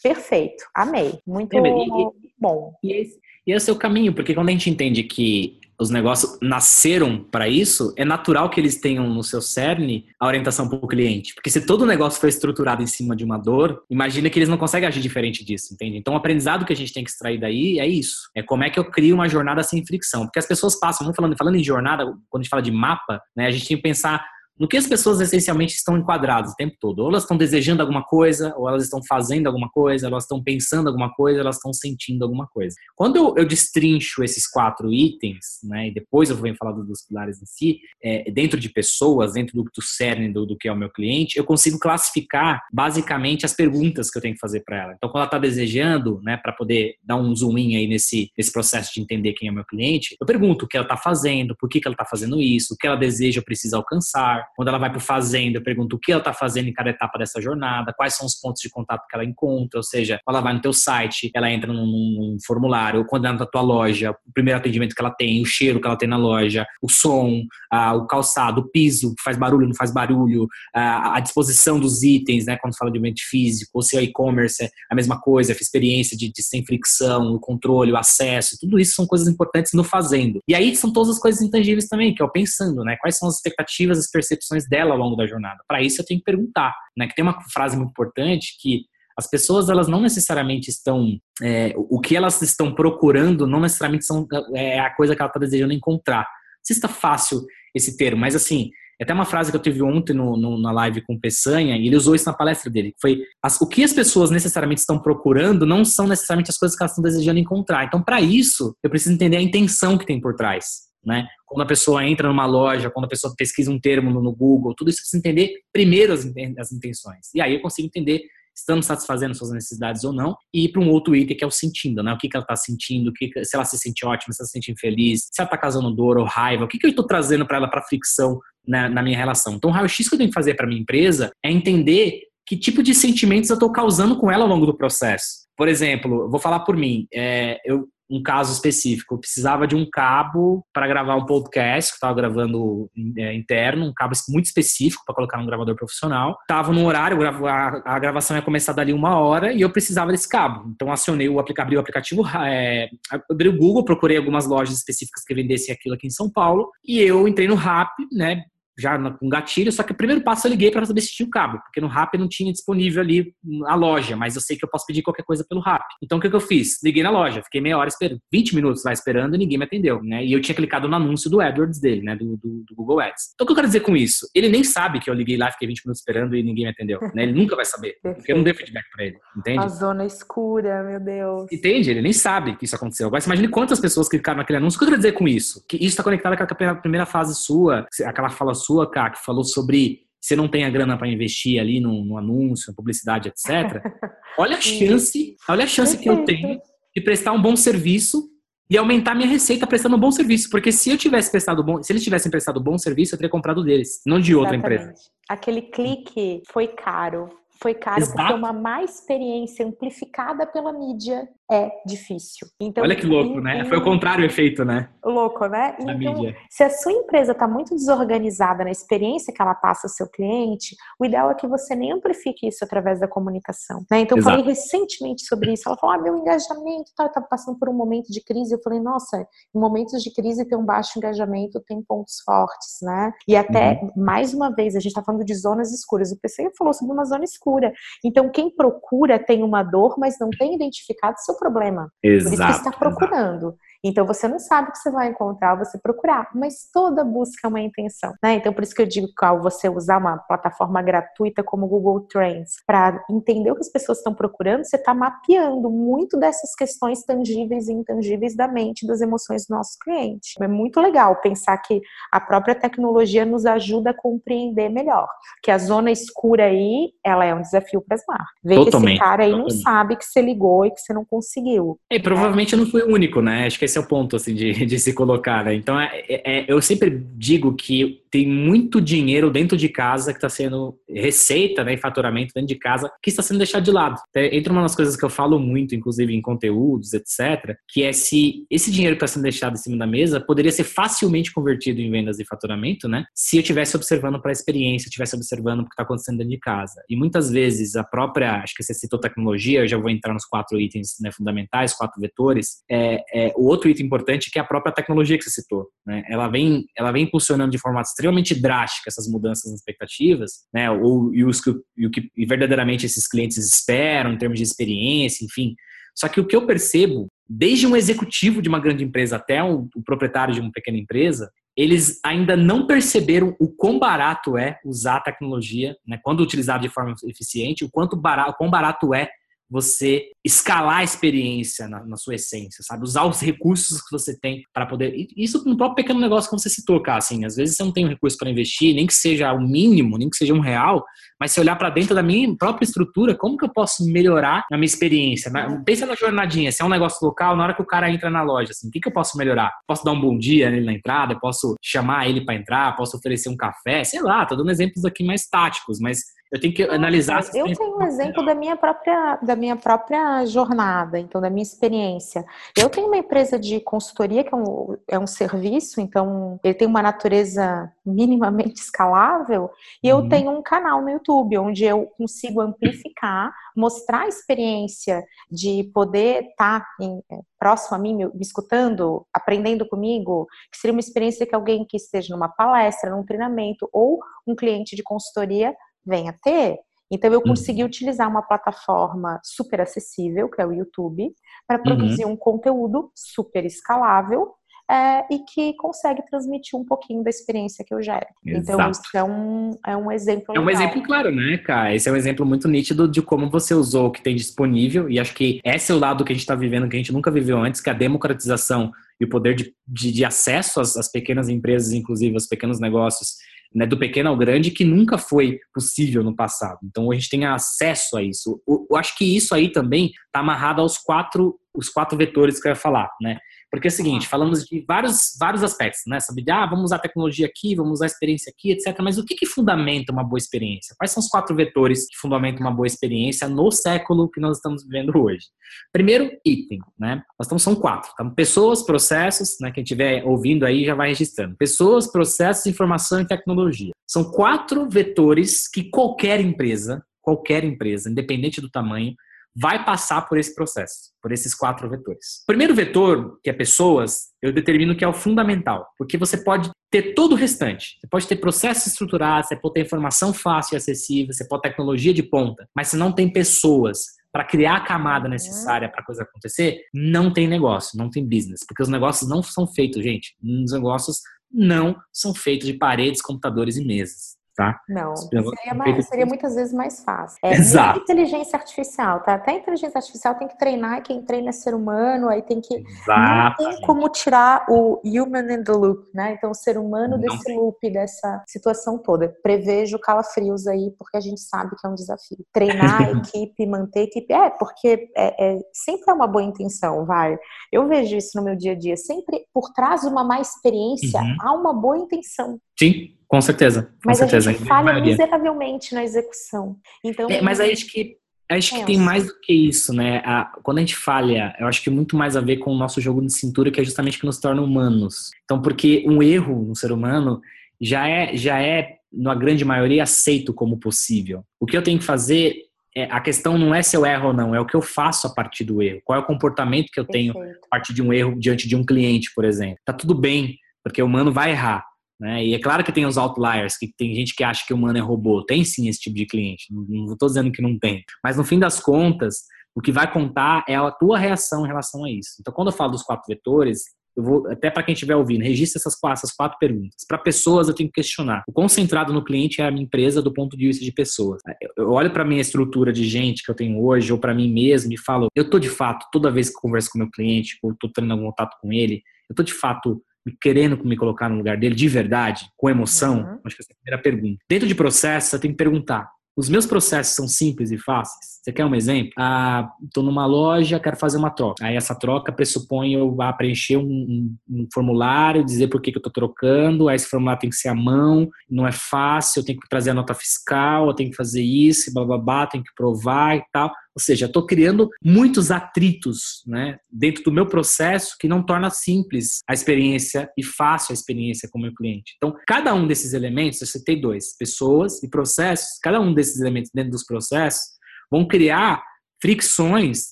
perfeito, amei, muito e, bom. E esse, e esse é o caminho, porque quando a gente entende que os negócios nasceram para isso, é natural que eles tenham no seu cerne a orientação para o cliente. Porque se todo o negócio foi estruturado em cima de uma dor, imagina que eles não conseguem agir diferente disso, entende? Então o aprendizado que a gente tem que extrair daí é isso. É como é que eu crio uma jornada sem fricção. Porque as pessoas passam, vamos falando, falando em jornada, quando a gente fala de mapa, né, a gente tem que pensar no que as pessoas essencialmente estão enquadradas o tempo todo. Ou elas estão desejando alguma coisa, ou elas estão fazendo alguma coisa, elas estão pensando alguma coisa, elas estão sentindo alguma coisa. Quando eu, eu destrincho esses quatro itens, né, e depois eu venho falar dos pilares em si, é, dentro de pessoas, dentro do, do cerne do, do, que é o meu cliente, eu consigo classificar basicamente as perguntas que eu tenho que fazer para ela. Então, quando ela está desejando, né, para poder dar um zoom in aí nesse, nesse processo de entender quem é o meu cliente, eu pergunto o que ela está fazendo, por que, que ela está fazendo isso, o que ela deseja, precisa alcançar, quando ela vai para fazenda, eu pergunto o que ela está fazendo em cada etapa dessa jornada, quais são os pontos de contato que ela encontra, ou seja, quando ela vai no teu site, ela entra num, num formulário, quando ela entra na tua loja, o primeiro atendimento que ela tem, o cheiro que ela tem na loja, o som, ah, o calçado, o piso, faz barulho, não faz barulho, ah, a disposição dos itens, né, quando fala de ambiente físico, ou se é e-commerce, é a mesma coisa, a experiência de, de sem fricção, o controle, o acesso, tudo isso são coisas importantes no fazendo. E aí são todas as coisas intangíveis também, que é o pensando, né, quais são as expectativas, as percepções percepções dela ao longo da jornada. Para isso eu tenho que perguntar, né? Que tem uma frase muito importante que as pessoas elas não necessariamente estão é, o que elas estão procurando não necessariamente são é a coisa que ela está desejando encontrar. Se está fácil esse termo, mas assim é até uma frase que eu tive ontem no, no, na live com o Peçanha, e ele usou isso na palestra dele. Foi as, o que as pessoas necessariamente estão procurando não são necessariamente as coisas que elas estão desejando encontrar. Então, para isso, eu preciso entender a intenção que tem por trás né? Quando a pessoa entra numa loja, quando a pessoa pesquisa um termo no, Google, tudo isso precisa entender primeiro as, intenções. E aí eu consigo entender estamos satisfazendo suas necessidades ou não, e ir para um outro item que é o sentindo, né? O que, que ela está sentindo, que, se ela se sente ótima, se ela se sente infeliz, se ela está causando dor ou raiva, o que, que eu estou trazendo para ela para fricção na, na, minha relação. Então, o raio-x que eu tenho que fazer para minha empresa é entender que tipo de sentimentos eu estou causando com ela ao longo do processo. Por exemplo, vou falar por mim. É, eu, um caso específico. Eu precisava de um cabo para gravar um podcast que eu estava gravando é, interno, um cabo muito específico para colocar num gravador profissional. Tava no horário, a, a, gravação ia começar dali uma hora e eu precisava desse cabo. Então acionei o aplicativo, abri o aplicativo, é, abri o Google, procurei algumas lojas específicas que vendessem aquilo aqui em São Paulo e eu entrei no Rap, né? Já com gatilho, só que o primeiro passo eu liguei para saber se tinha o cabo, porque no Rap não tinha disponível ali a loja, mas eu sei que eu posso pedir qualquer coisa pelo Rap. Então o que, que eu fiz? Liguei na loja, fiquei meia hora esperando, 20 minutos lá esperando e ninguém me atendeu, né? E eu tinha clicado no anúncio do AdWords dele, né? Do, do, do, Google Ads. Então o que eu quero dizer com isso? Ele nem sabe que eu liguei lá, fiquei 20 minutos esperando e ninguém me atendeu, né? Ele nunca vai saber, porque eu não dei feedback para ele, entende? A zona escura, meu Deus. Entende? Ele nem sabe que isso aconteceu. Agora, imagine quantas pessoas clicaram naquele anúncio. O que eu quero dizer com isso? Que isso está conectado com a primeira fase sua, aquela fala sua, cara, que falou sobre você não tem a grana para investir ali no, no, anúncio, na publicidade, etc. Olha a chance, olha a chance que eu tenho de prestar um bom serviço e aumentar minha receita prestando um bom serviço. Porque se eu tivesse prestado bom, se eles tivessem prestado bom serviço, eu teria comprado deles, não de outra Exatamente. empresa. Aquele clique foi caro, Foi caro Exato. porque uma má experiência amplificada pela mídia é difícil. Então, Olha que louco, né? Foi o contrário o efeito, né? Louco, né? então, mídia. se a sua empresa está muito desorganizada na experiência que ela passa ao seu cliente, o ideal é que você nem amplifique isso através da comunicação. Né? Então, eu falei recentemente sobre isso. Ela falou: ah, meu engajamento tá, tá passando por um momento de crise. Eu falei, nossa, em momentos de crise ter um baixo engajamento tem pontos fortes, né? E até, uhum. mais uma vez, a gente está falando de zonas escuras. O PC falou sobre uma zona escura. Então, quem procura tem uma dor, mas não tem identificado seu problema. Exato, por isso que está procurando. Exato. Então você não sabe o que você vai encontrar, você procurar, mas toda busca é uma intenção, né? Então por isso que eu digo que ao você usar uma plataforma gratuita como o Google Trends para entender o que as pessoas estão procurando, você está mapeando muito dessas questões tangíveis e intangíveis da mente, das emoções do nosso cliente. É muito legal pensar que a própria tecnologia nos ajuda a compreender melhor, que a zona escura aí, ela é um desafio para as marcas. Ver que esse cara aí totalmente. não sabe que você ligou e que você não conseguiu. E provavelmente eu não fui o único, né? Acho que esse é o ponto, assim, de, de se colocar, né? Então, é, é, eu sempre digo que tem muito dinheiro dentro de casa que está sendo receita, né, e faturamento dentro de casa que está sendo deixado de lado. Entre uma das coisas que eu falo muito, inclusive em conteúdos, etc., que é se esse dinheiro que está sendo deixado em cima da mesa poderia ser facilmente convertido em vendas e faturamento, né? Se eu estivesse observando para a experiência, estivesse observando o que está acontecendo dentro de casa. E muitas vezes a própria, acho que você citou tecnologia, eu já vou entrar nos quatro itens né, fundamentais, quatro vetores. É, é, o outro item importante que é a própria tecnologia que você citou, né? Ela vem, ela vem impulsionando de forma extremamente drástica essas mudanças nas expectativas, né? Ou e os e o que verdadeiramente esses clientes esperam em termos de experiência, enfim. Só que o que eu percebo, desde um executivo de uma grande empresa até o, o proprietário de uma pequena empresa, eles ainda não perceberam o quão barato é usar a tecnologia, né, quando utilizado de forma eficiente, o quanto barato, o quão barato é você escalar a experiência na, na, sua essência, sabe? Usar os recursos que você tem para poder. Isso no próprio pequeno negócio que você citou, cara. Assim, às vezes você não tem um recurso para investir, nem que seja o mínimo, nem que seja um real, mas se olhar para dentro da minha própria estrutura, como que eu posso melhorar a minha experiência? Pensa na jornadinha, se é um negócio local, na hora que o cara entra na loja, assim, o que, que eu posso melhorar? Posso dar um bom dia nele na entrada, posso chamar ele para entrar, posso oferecer um café, sei lá, tô dando exemplos aqui mais táticos, mas eu tenho que analisar. Eu tenho um exemplo da minha própria da minha própria jornada, então da minha experiência. Eu tenho uma empresa de consultoria que é um, é um serviço, então ele tem uma natureza minimamente escalável e eu uhum. tenho um canal no YouTube onde eu consigo amplificar, mostrar a experiência de poder estar tá em, é, próximo a mim, me, me escutando, aprendendo comigo, que seria uma experiência que alguém que esteja numa palestra, num treinamento ou um cliente de consultoria venha ter. Então eu consegui uhum. utilizar uma plataforma super acessível, que é o YouTube, para produzir uhum. um conteúdo super escalável é, e que consegue transmitir um pouquinho da experiência que eu gero. Então, Exato. Então, isso é um, é um exemplo. É um legal. exemplo claro, né, cara? Esse é um exemplo muito nítido de como você usou o que tem disponível, e acho que esse é o lado que a gente está vivendo, que a gente nunca viveu antes, que é a democratização e o poder de, de, de acesso às, às pequenas empresas, inclusive aos pequenos negócios, né, do pequeno ao grande que nunca foi possível no passado. Então a gente tem acesso a isso. Eu, acho que isso aí também está amarrado aos quatro os quatro vetores que eu ia falar, né? Porque é o seguinte, falamos de vários, vários aspectos, né? Sabe, ah, vamos usar tecnologia aqui, vamos usar experiência aqui, etc. Mas o que, que fundamenta uma boa experiência? Quais são os quatro vetores que fundamentam uma boa experiência no século que nós estamos vivendo hoje? Primeiro, item, né? Nós estamos, são quatro. Então, pessoas, processos, né? Quem estiver ouvindo aí já vai registrando. Pessoas, processos, informação e tecnologia. São quatro vetores que qualquer empresa, qualquer empresa, independente do tamanho, vai passar por esse processo, por esses quatro vetores. O primeiro vetor, que é pessoas, eu determino que é o fundamental, porque você pode ter todo o restante. Você pode ter processos estruturados, você pode ter informação fácil e acessível, você pode ter tecnologia de ponta, mas se não tem pessoas para criar a camada necessária para a coisa acontecer, não tem negócio, não tem business, porque os negócios não são feitos, gente. Os negócios não são feitos de paredes, computadores e mesas tá? Não, seria, mais, seria, muitas vezes mais fácil. É, Exato. inteligência artificial, tá? Até a inteligência artificial tem que treinar, quem treina é ser humano, aí tem que... Exato. Não tem como tirar o human in the loop, né? Então, o ser humano não desse tem. loop, dessa situação toda. Prevejo calafrios aí, porque a gente sabe que é um desafio. Treinar a equipe, manter a equipe, é, porque é, é, sempre é uma boa intenção, vai. Eu vejo isso no meu dia a dia, sempre por trás de uma má experiência, uhum. há uma boa intenção. Sim. Com certeza. Com mas certeza. a gente falha miseravelmente na execução. Então, é, mas aí acho que acho que tem mais do que isso, né? A, quando a gente falha, eu acho que muito mais a ver com o nosso jogo de cintura, que é justamente que nos torna humanos. Então, porque um erro no ser humano já é, já é, na grande maioria, aceito como possível. O que eu tenho que fazer, é, a questão não é se eu erro ou não, é o que eu faço a partir do erro. Qual é o comportamento que eu tenho Perfeito. a partir de um erro diante de um cliente, por exemplo. Tá tudo bem, porque o humano vai errar. Né? E é claro que tem os outliers, que tem gente que acha que o humano é robô. Tem sim esse tipo de cliente, não estou dizendo que não tem. Mas no fim das contas, o que vai contar é a tua reação em relação a isso. Então, quando eu falo dos quatro vetores, eu vou, até para quem estiver ouvindo, registre essas quatro, essas quatro perguntas. Para pessoas, eu tenho que questionar. O concentrado no cliente é a minha empresa do ponto de vista de pessoas. Eu olho para minha estrutura de gente que eu tenho hoje, ou para mim mesmo, e falo: eu tô de fato, toda vez que converso com meu cliente, ou estou tendo algum contato com ele, eu tô de fato querendo me colocar no lugar dele de verdade, com emoção? Uhum. Acho que essa é a primeira pergunta. Dentro de processo, você tem que perguntar: os meus processos são simples e fáceis? Você quer um exemplo? Ah, estou numa loja, quero fazer uma troca. Aí essa troca pressupõe eu a preencher um, um, um, formulário, dizer por que, que eu estou trocando. Aí esse formulário tem que ser à mão, não é fácil, eu tenho que trazer a nota fiscal, eu tenho que fazer isso, blá blá blá, tenho que provar e tal. Ou seja, estou criando muitos atritos né, dentro do meu processo que não torna simples a experiência e fácil a experiência com o meu cliente. Então, cada um desses elementos, eu citei dois, pessoas e processos, cada um desses elementos dentro dos processos vão criar fricções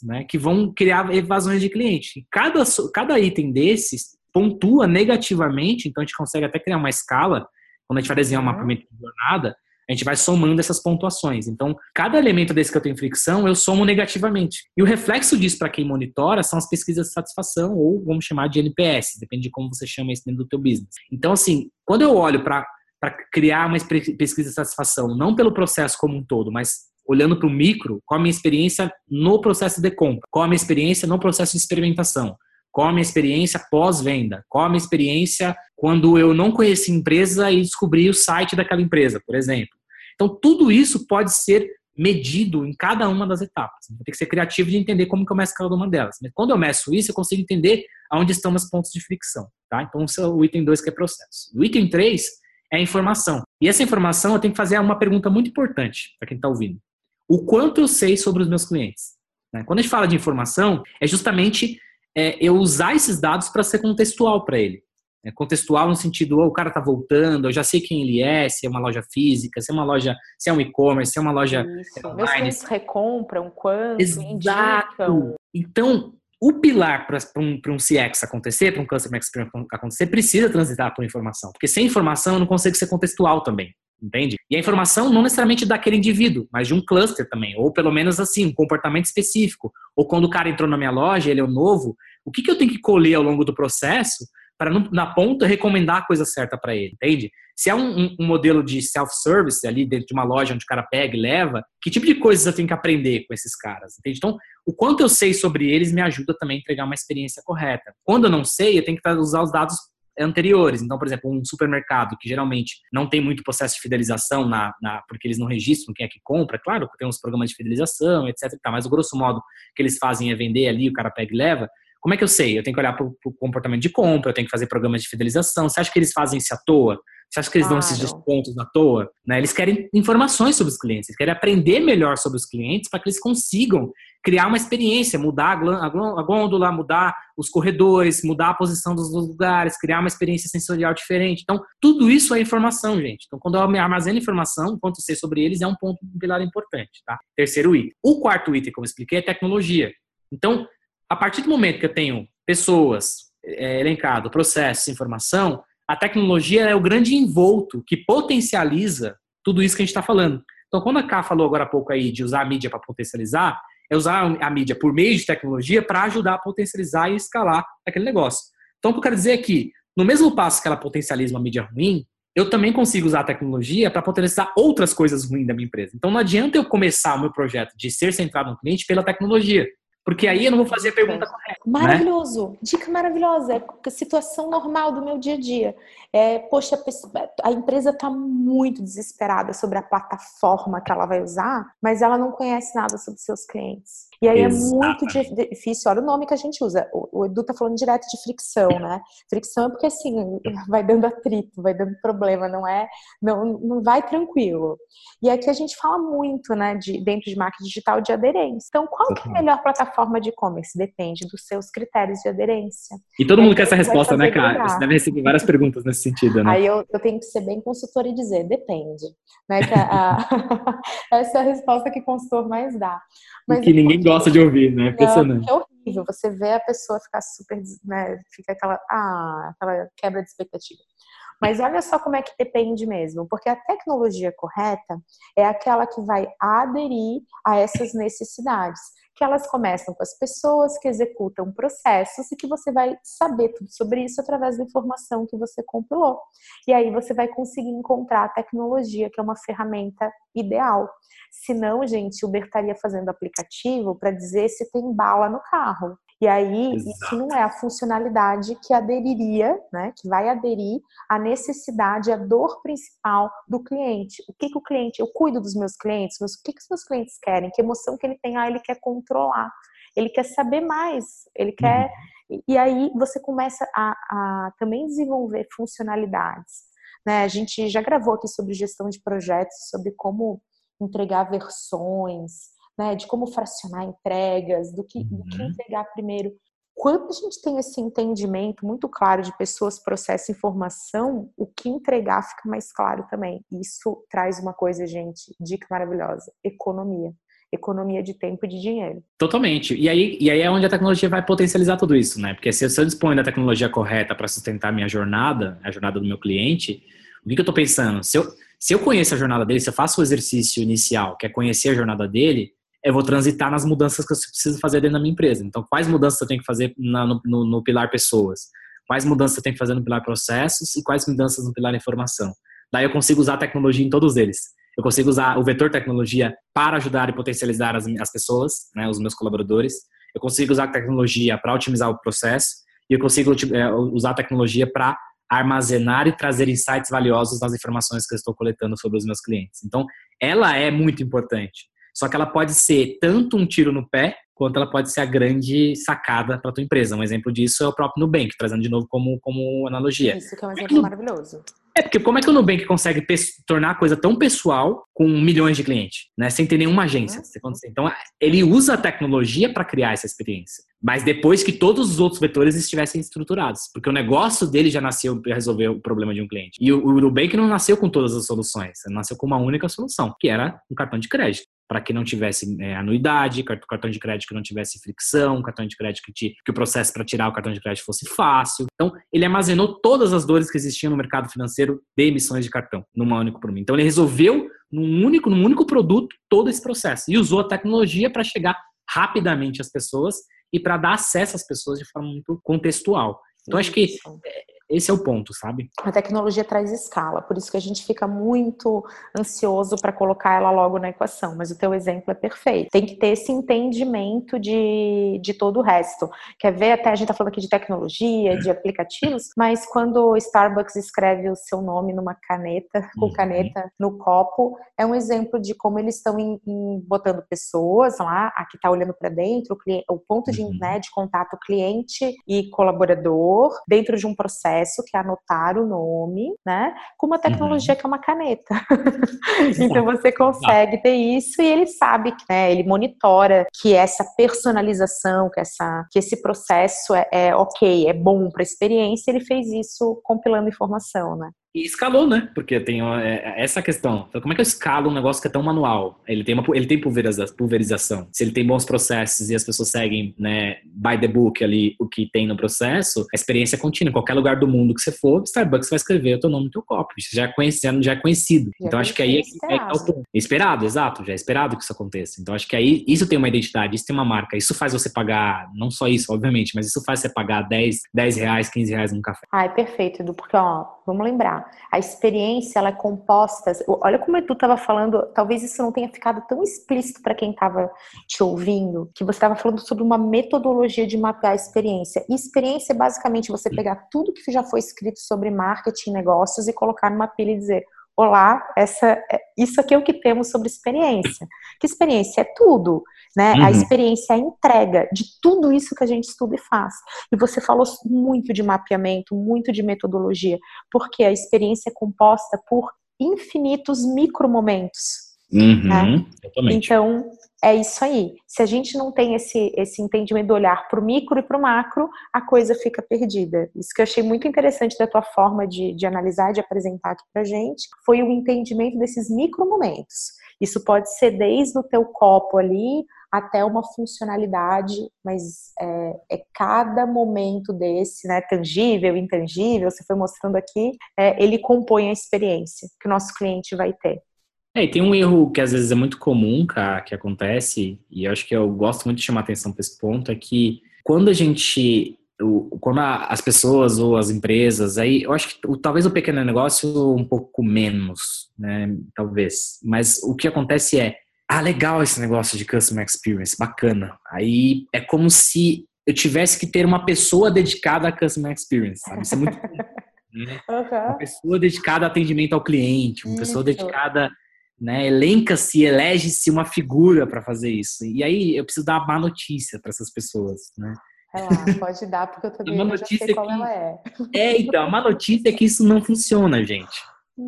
né, que vão criar evasões de cliente. E cada, cada item desses pontua negativamente, então a gente consegue até criar uma escala, quando a gente vai desenhar um uhum. mapeamento de jornada, a gente vai somando essas pontuações. Então, cada elemento desse que eu tenho fricção, eu somo negativamente. E o reflexo disso para quem monitora são as pesquisas de satisfação, ou vamos chamar de NPS, depende de como você chama isso dentro do teu business. Então, assim, quando eu olho para criar uma pesquisa de satisfação, não pelo processo como um todo, mas olhando para o micro, qual a minha experiência no processo de compra, qual a minha experiência no processo de experimentação, qual a minha experiência pós-venda? Qual a minha experiência quando eu não conheci a empresa e descobri o site daquela empresa, por exemplo? Então, tudo isso pode ser medido em cada uma das etapas. Tem que ser criativo de entender como que eu meço cada uma delas. Mas quando eu meço isso, eu consigo entender aonde estão os pontos de fricção. Tá? Então, é o item 2, que é processo. O item 3 é a informação. E essa informação eu tenho que fazer uma pergunta muito importante para quem está ouvindo. O quanto eu sei sobre os meus clientes? Né? Quando a gente fala de informação, é justamente é, eu usar esses dados para ser contextual para ele. É, contextual no sentido, oh, o cara está voltando, eu já sei quem ele é, se é uma loja física, se é uma loja, se é um e-commerce, se é uma loja Isso. online. Meus clientes recompram, quando, Exato. Indicam. Então, o pilar para um, um CX acontecer, para um Customer Experience acontecer, precisa transitar por informação. Porque sem informação eu não consigo ser contextual também entende? E a informação não necessariamente daquele indivíduo, mas de um cluster também, ou pelo menos assim, um comportamento específico. Ou quando o cara entrou na minha loja, ele é o novo, o que, que eu tenho que colher ao longo do processo para na ponta recomendar a coisa certa para ele, entende? Se é um, um, um modelo de self-service ali dentro de uma loja onde o cara pega e leva, que tipo de coisas eu tenho que aprender com esses caras, entende? Então, o quanto eu sei sobre eles me ajuda também a entregar uma experiência correta. Quando eu não sei, eu tenho que usar os dados anteriores. Então, por exemplo, um supermercado que geralmente não tem muito processo de fidelização na, na porque eles não registram quem é que compra, claro, tem uns programas de fidelização, etc. Mas o grosso modo que eles fazem é vender ali, o cara pega e leva. Como é que eu sei? Eu tenho que olhar para o comportamento de compra, eu tenho que fazer programas de fidelização. Você acha que eles fazem isso à toa? Você acha que eles claro. dão esses descontos à toa? Né? Eles querem informações sobre os clientes, eles querem aprender melhor sobre os clientes para que eles consigam criar uma experiência, mudar a gôndola, mudar os corredores, mudar a posição dos lugares, criar uma experiência sensorial diferente. Então, tudo isso é informação, gente. Então, quando eu armazeno informação, quanto sei sobre eles, é um ponto, um pilar importante, tá? Terceiro item. O quarto item, como eu expliquei, é tecnologia. Então, a partir do momento que eu tenho pessoas é, elencado, processos, informação, a tecnologia é o grande envolto que potencializa tudo isso que a gente está falando. Então, quando a Ká falou agora há pouco aí de usar a mídia para potencializar, é usar a mídia por meio de tecnologia para ajudar a potencializar e escalar aquele negócio. Então, o que eu quero dizer é que, no mesmo passo que ela potencializa uma mídia ruim, eu também consigo usar a tecnologia para potencializar outras coisas ruins da minha empresa. Então, não adianta eu começar o meu projeto de ser centrado no cliente pela tecnologia. Porque aí eu não vou fazer a pergunta correta. Né? Maravilhoso. Né? Dica maravilhosa. É situação normal do meu dia a dia. É, poxa, a empresa está muito desesperada sobre a plataforma que ela vai usar, mas ela não conhece nada sobre seus clientes. E aí Exatamente. é muito difícil. Olha o nome que a gente usa. O Edu está falando direto de fricção, né? Fricção é porque assim, vai dando atrito, vai dando problema, não é? Não, não vai tranquilo. E aqui a gente fala muito, né, de, dentro de marketing digital de aderência. Então, qual que é a melhor plataforma de e-commerce? Depende dos seus critérios de aderência. E todo mundo quer essa resposta, né, cara? Você deve receber várias perguntas nesse sentido, né? Aí eu, eu tenho que ser bem consultora e dizer, depende. Né, a, a, essa é a resposta que o consultor mais dá. Mas, que ninguém gosta de ouvir, né? Impressionante. É, é horrível. Você vê a pessoa ficar super, né? Fica aquela, ah, aquela quebra de expectativa. Mas olha só como é que depende mesmo, porque a tecnologia correta é aquela que vai aderir a essas necessidades que elas começam com as pessoas que executam processos e que você vai saber tudo sobre isso através da informação que você compilou. E aí você vai conseguir encontrar a tecnologia, que é uma ferramenta ideal. Senão, gente, o Uber estaria fazendo aplicativo para dizer se tem bala no carro. E aí, Exato. isso não é a funcionalidade que aderiria, né, que vai aderir à necessidade, à dor principal do cliente. O que, que o cliente, eu cuido dos meus clientes, mas o que, que os meus clientes querem? Que emoção que ele tem? Ah, ele quer controlar, ele quer saber mais, ele quer. Uhum. E aí você começa a, a também desenvolver funcionalidades. Né? A gente já gravou aqui sobre gestão de projetos, sobre como entregar versões, né, de como fracionar entregas, do que, uhum. do que uhum. entregar primeiro. Quando a gente tem esse entendimento muito claro de pessoas, processo e informação, o que entregar fica mais claro também. Isso traz uma coisa, gente, dica maravilhosa: economia. Economia de tempo e de dinheiro. Totalmente. E aí, e aí é onde a tecnologia vai potencializar tudo isso, né? Porque se eu disponho da tecnologia correta para sustentar a minha jornada, a jornada do meu cliente, o que, que eu estou pensando? Se eu, se eu conheço a jornada dele, se eu faço o exercício inicial, que é conhecer a jornada dele, eu vou transitar nas mudanças que eu preciso fazer dentro da minha empresa. Então, quais mudanças eu tenho que fazer na, no, no, no, pilar pessoas? Quais mudanças eu tenho que fazer no pilar processos e quais mudanças no pilar informação? Daí eu consigo usar a tecnologia em todos eles. Eu consigo usar o vetor tecnologia para ajudar e potencializar as, as pessoas, né, os meus colaboradores. Eu consigo usar a tecnologia para otimizar o processo e eu consigo é, usar a tecnologia para armazenar e trazer insights valiosos nas informações que eu estou coletando sobre os meus clientes. Então, ela é muito importante. Só que ela pode ser tanto um tiro no pé, quanto ela pode ser a grande sacada para tua empresa. Um exemplo disso é o próprio Nubank, trazendo de novo como, como analogia. Isso que é um exemplo é maravilhoso. É, porque como é que o Nubank consegue tornar a coisa tão pessoal com milhões de clientes, né? Sem ter nenhuma agência. Uhum. Então, ele usa a tecnologia para criar essa experiência. Mas depois que todos os outros vetores estivessem estruturados. Porque o negócio dele já nasceu para resolver o problema de um cliente. E o, o Nubank não nasceu com todas as soluções. Ele nasceu com uma única solução, que era um cartão de crédito para que não tivesse é, anuidade, cartão de crédito que não tivesse fricção, cartão de crédito que, te, que o processo para tirar o cartão de crédito fosse fácil. Então, ele armazenou todas as dores que existiam no mercado financeiro de emissões de cartão numa única por mim. Então, ele resolveu num único, num único produto todo esse processo e usou a tecnologia para chegar rapidamente às pessoas e para dar acesso às pessoas de forma muito contextual. Então, acho que esse é o ponto, sabe? A tecnologia traz escala, por isso que a gente fica muito ansioso para colocar ela logo na equação, mas o teu exemplo é perfeito. Tem que ter esse entendimento de, de todo o resto. Quer ver, até a gente tá falando aqui de tecnologia, de aplicativos, mas quando o Starbucks escreve o seu nome numa caneta, com uhum. caneta no copo, é um exemplo de como eles estão em, em, botando pessoas lá, aqui tá olhando para dentro, o, cliente, o ponto de, uhum. né, de contato cliente e colaborador, dentro de um processo processo, que é anotar o nome, né? Com uma tecnologia uhum. que é uma caneta. então você consegue ter isso e ele sabe que, né, ele monitora que essa personalização, que, essa, que esse processo é, é ok, é bom para a experiência, ele fez isso compilando informação, né? E escalou, né? Porque tem é, essa questão. Então, como é que eu escalo um negócio que é tão manual? Ele tem, uma, ele tem pulverização. Se ele tem bons processos e as pessoas seguem, né, by the book ali, o que tem no processo, a experiência é contínua. Em qualquer lugar do mundo que você for, Starbucks vai escrever o teu nome no teu copo. Isso já é conhecido, já é conhecido. Já então, acho que aí é, é, é, o ponto. Esperado, exato. Já é esperado que isso aconteça. Então, acho que aí isso tem uma identidade, isso tem uma marca. Isso faz você pagar, não só isso, obviamente, mas isso faz você pagar 10, 10 reais, 15 reais num café. Ah, é perfeito, Edu, porque, ó, vamos lembrar tá? A experiência ela é composta. Olha como o Edu estava falando, talvez isso não tenha ficado tão explícito para quem estava te ouvindo, que você estava falando sobre uma metodologia de mapear a experiência. E experiência é basicamente você pegar tudo que já foi escrito sobre marketing, negócios e colocar numa pilha e dizer: Olá, essa, é, isso aqui é o que temos sobre experiência. Que experiência é tudo, né? Uhum. A experiência é a entrega de tudo isso que a gente estuda e faz. E você falou muito de mapeamento, muito de metodologia, porque a experiência é composta por infinitos micromomentos. Uhum, né? Então, é isso aí. Se a gente não tem esse, esse entendimento do olhar para o micro e para o macro, a coisa fica perdida. Isso que eu achei muito interessante da tua forma de, de analisar, de apresentar aqui para gente, foi o entendimento desses micro momentos. Isso pode ser desde o teu copo ali até uma funcionalidade, mas é, é, cada momento desse, né, tangível, intangível, você foi mostrando aqui, é, ele compõe a experiência que o nosso cliente vai ter. É, e tem um erro que às vezes é muito comum, cara, que acontece, e eu acho que eu gosto muito de chamar atenção para esse ponto, é que quando a gente quando as pessoas ou as empresas, aí eu acho que talvez o pequeno negócio um pouco menos, né? Talvez. Mas o que acontece é, ah, legal esse negócio de customer experience, bacana. Aí é como se eu tivesse que ter uma pessoa dedicada a customer experience, sabe? Isso é muito né? uhum. Uma pessoa dedicada a atendimento ao cliente, uma Isso. pessoa dedicada né? Elenca-se, elege-se uma figura para fazer isso. E aí eu preciso dar uma má notícia para essas pessoas, né? É, pode dar, porque eu também uma já sei qual que... ela é. É, então, a má notícia é que isso não funciona, gente.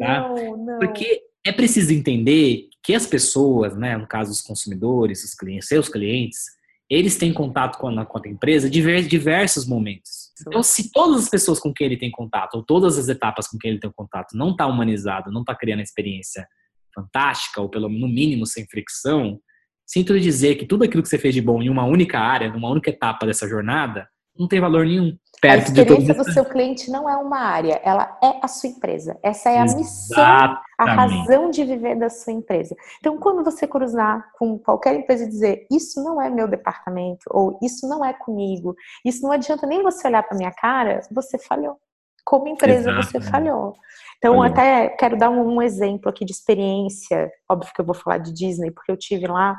Tá? Não, não. Porque é preciso entender que as pessoas, né, no caso os consumidores, os clientes, seus clientes, eles têm contato com a, com a empresa em diversos momentos. Então, se todas as pessoas com quem ele tem contato, ou todas as etapas com quem ele tem contato, não está humanizado, não está criando a experiência fantástica, ou pelo no mínimo sem fricção, sinto dizer que tudo aquilo que você fez de bom em uma única área, numa única etapa dessa jornada, não tem valor nenhum. Perto a experiência do seu cliente não é uma área, ela é a sua empresa. Essa é a Exatamente. missão, a razão de viver da sua empresa. Então, quando você cruzar com qualquer empresa e dizer isso não é meu departamento, ou isso não é comigo, isso não adianta nem você olhar para minha cara, você falhou. Como empresa, Exato. você falhou. Então, Valeu. até quero dar um, um, exemplo aqui de experiência. Óbvio que eu vou falar de Disney, porque eu tive lá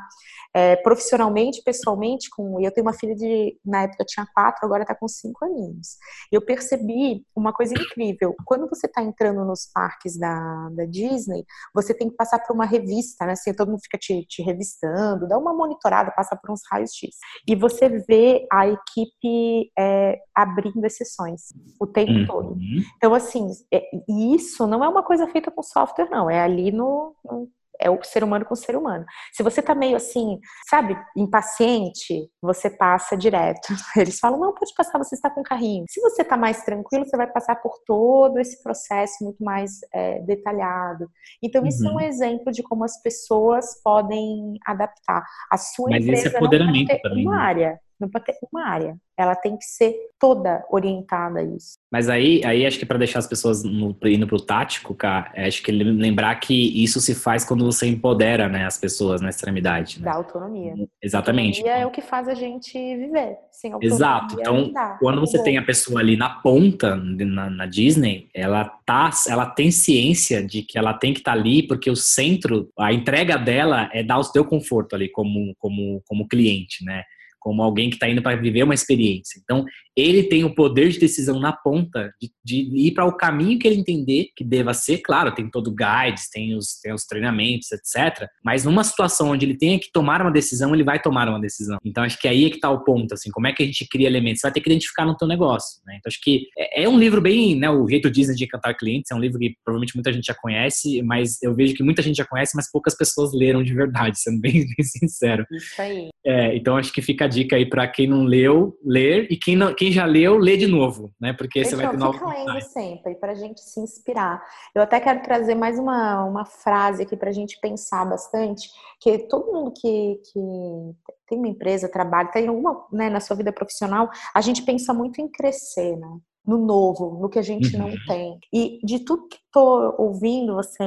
é, profissionalmente, pessoalmente, com. Eu tenho uma filha de. Na época tinha quatro, agora está com cinco aninhos. Eu percebi uma coisa incrível. Quando você está entrando nos parques da, da Disney, você tem que passar por uma revista, né? Assim, todo mundo fica te, te revistando, dá uma monitorada, passa por uns raios X. E você vê a equipe é, abrindo exceções o tempo uhum. todo. Então, assim, é, isso não é uma coisa feita com software, não. É ali no, no é o ser humano com o ser humano. Se você tá meio assim, sabe, impaciente, você passa direto. Eles falam, não, pode passar, você está com carrinho. Se você tá mais tranquilo, você vai passar por todo esse processo muito mais é, detalhado. Então, isso uhum. é um uhum. exemplo de como as pessoas podem adaptar. A sua Mas empresa esse é não também, uma né? área não pode ter uma área. Ela tem que ser toda orientada a isso. Mas aí, aí acho que para deixar as pessoas no, indo pro tático, cara, é, acho que lembrar que isso se faz quando você empodera, né, as pessoas na extremidade. Né? Da autonomia. Exatamente. Autonomia é o que faz a gente viver. Sem autonomia, Exato. Então, quando você tem a pessoa ali na ponta, na, na, Disney, ela tá, ela tem ciência de que ela tem que estar tá ali, porque o centro, a entrega dela é dar o seu conforto ali como, como, como cliente, né? Como alguém que está indo para viver uma experiência. Então, ele tem o poder de decisão na ponta de, de ir para o caminho que ele entender que deva ser. Claro, tem todo o guides, tem os, tem os treinamentos, etc. Mas numa situação onde ele tenha que tomar uma decisão, ele vai tomar uma decisão. Então, acho que aí é que está o ponto, assim, como é que a gente cria elementos? Você vai ter que identificar no teu negócio, né? Então, acho que é, é um livro bem, né, o Jeito Disney de Encantar Clientes, é um livro que provavelmente muita gente já conhece, mas eu vejo que muita gente já conhece, mas poucas pessoas leram de verdade, sendo bem, bem sincero. Isso aí. É, então, acho que fica a dica aí para quem não leu, ler, e quem, não, quem já leu, lê de novo, né? Porque você vai ter novos Fica lendo sempre, para a gente se inspirar. Eu até quero trazer mais uma, uma frase aqui para a gente pensar bastante, que todo mundo que, que tem uma empresa, trabalha, tem alguma, né, na sua vida profissional, a gente pensa muito em crescer, né? no novo, no que a gente uhum. não tem. E de tudo que estou ouvindo você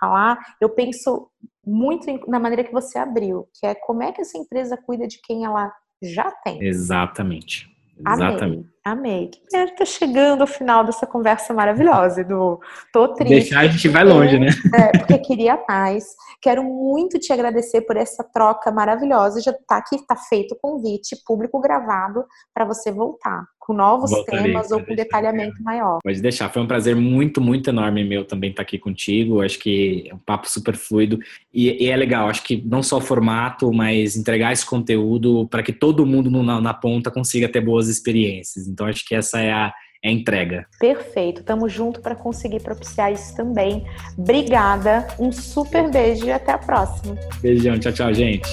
falar, eu penso muito na maneira que você abriu, que é como é que essa empresa cuida de quem ela já tem. Exatamente. Exatamente. Amei. Amei. A gente tá chegando ao final dessa conversa maravilhosa, Edu. Tô triste. Deixar a gente vai longe, né? É, porque queria mais. Quero muito te agradecer por essa troca maravilhosa. Já tá aqui, tá feito o convite público gravado para você voltar com novos Voltarei, temas ou com detalhamento maior. Pode deixar. Foi um prazer muito, muito enorme meu também estar aqui contigo. Acho que é um papo super fluido e, e é legal. Acho que não só o formato, mas entregar esse conteúdo para que todo mundo na, na ponta consiga ter boas experiências. Então acho que essa é a é entrega. Perfeito, tamo junto para conseguir propiciar isso também. Obrigada, um super beijo e até a próxima. Beijão, tchau, tchau, gente.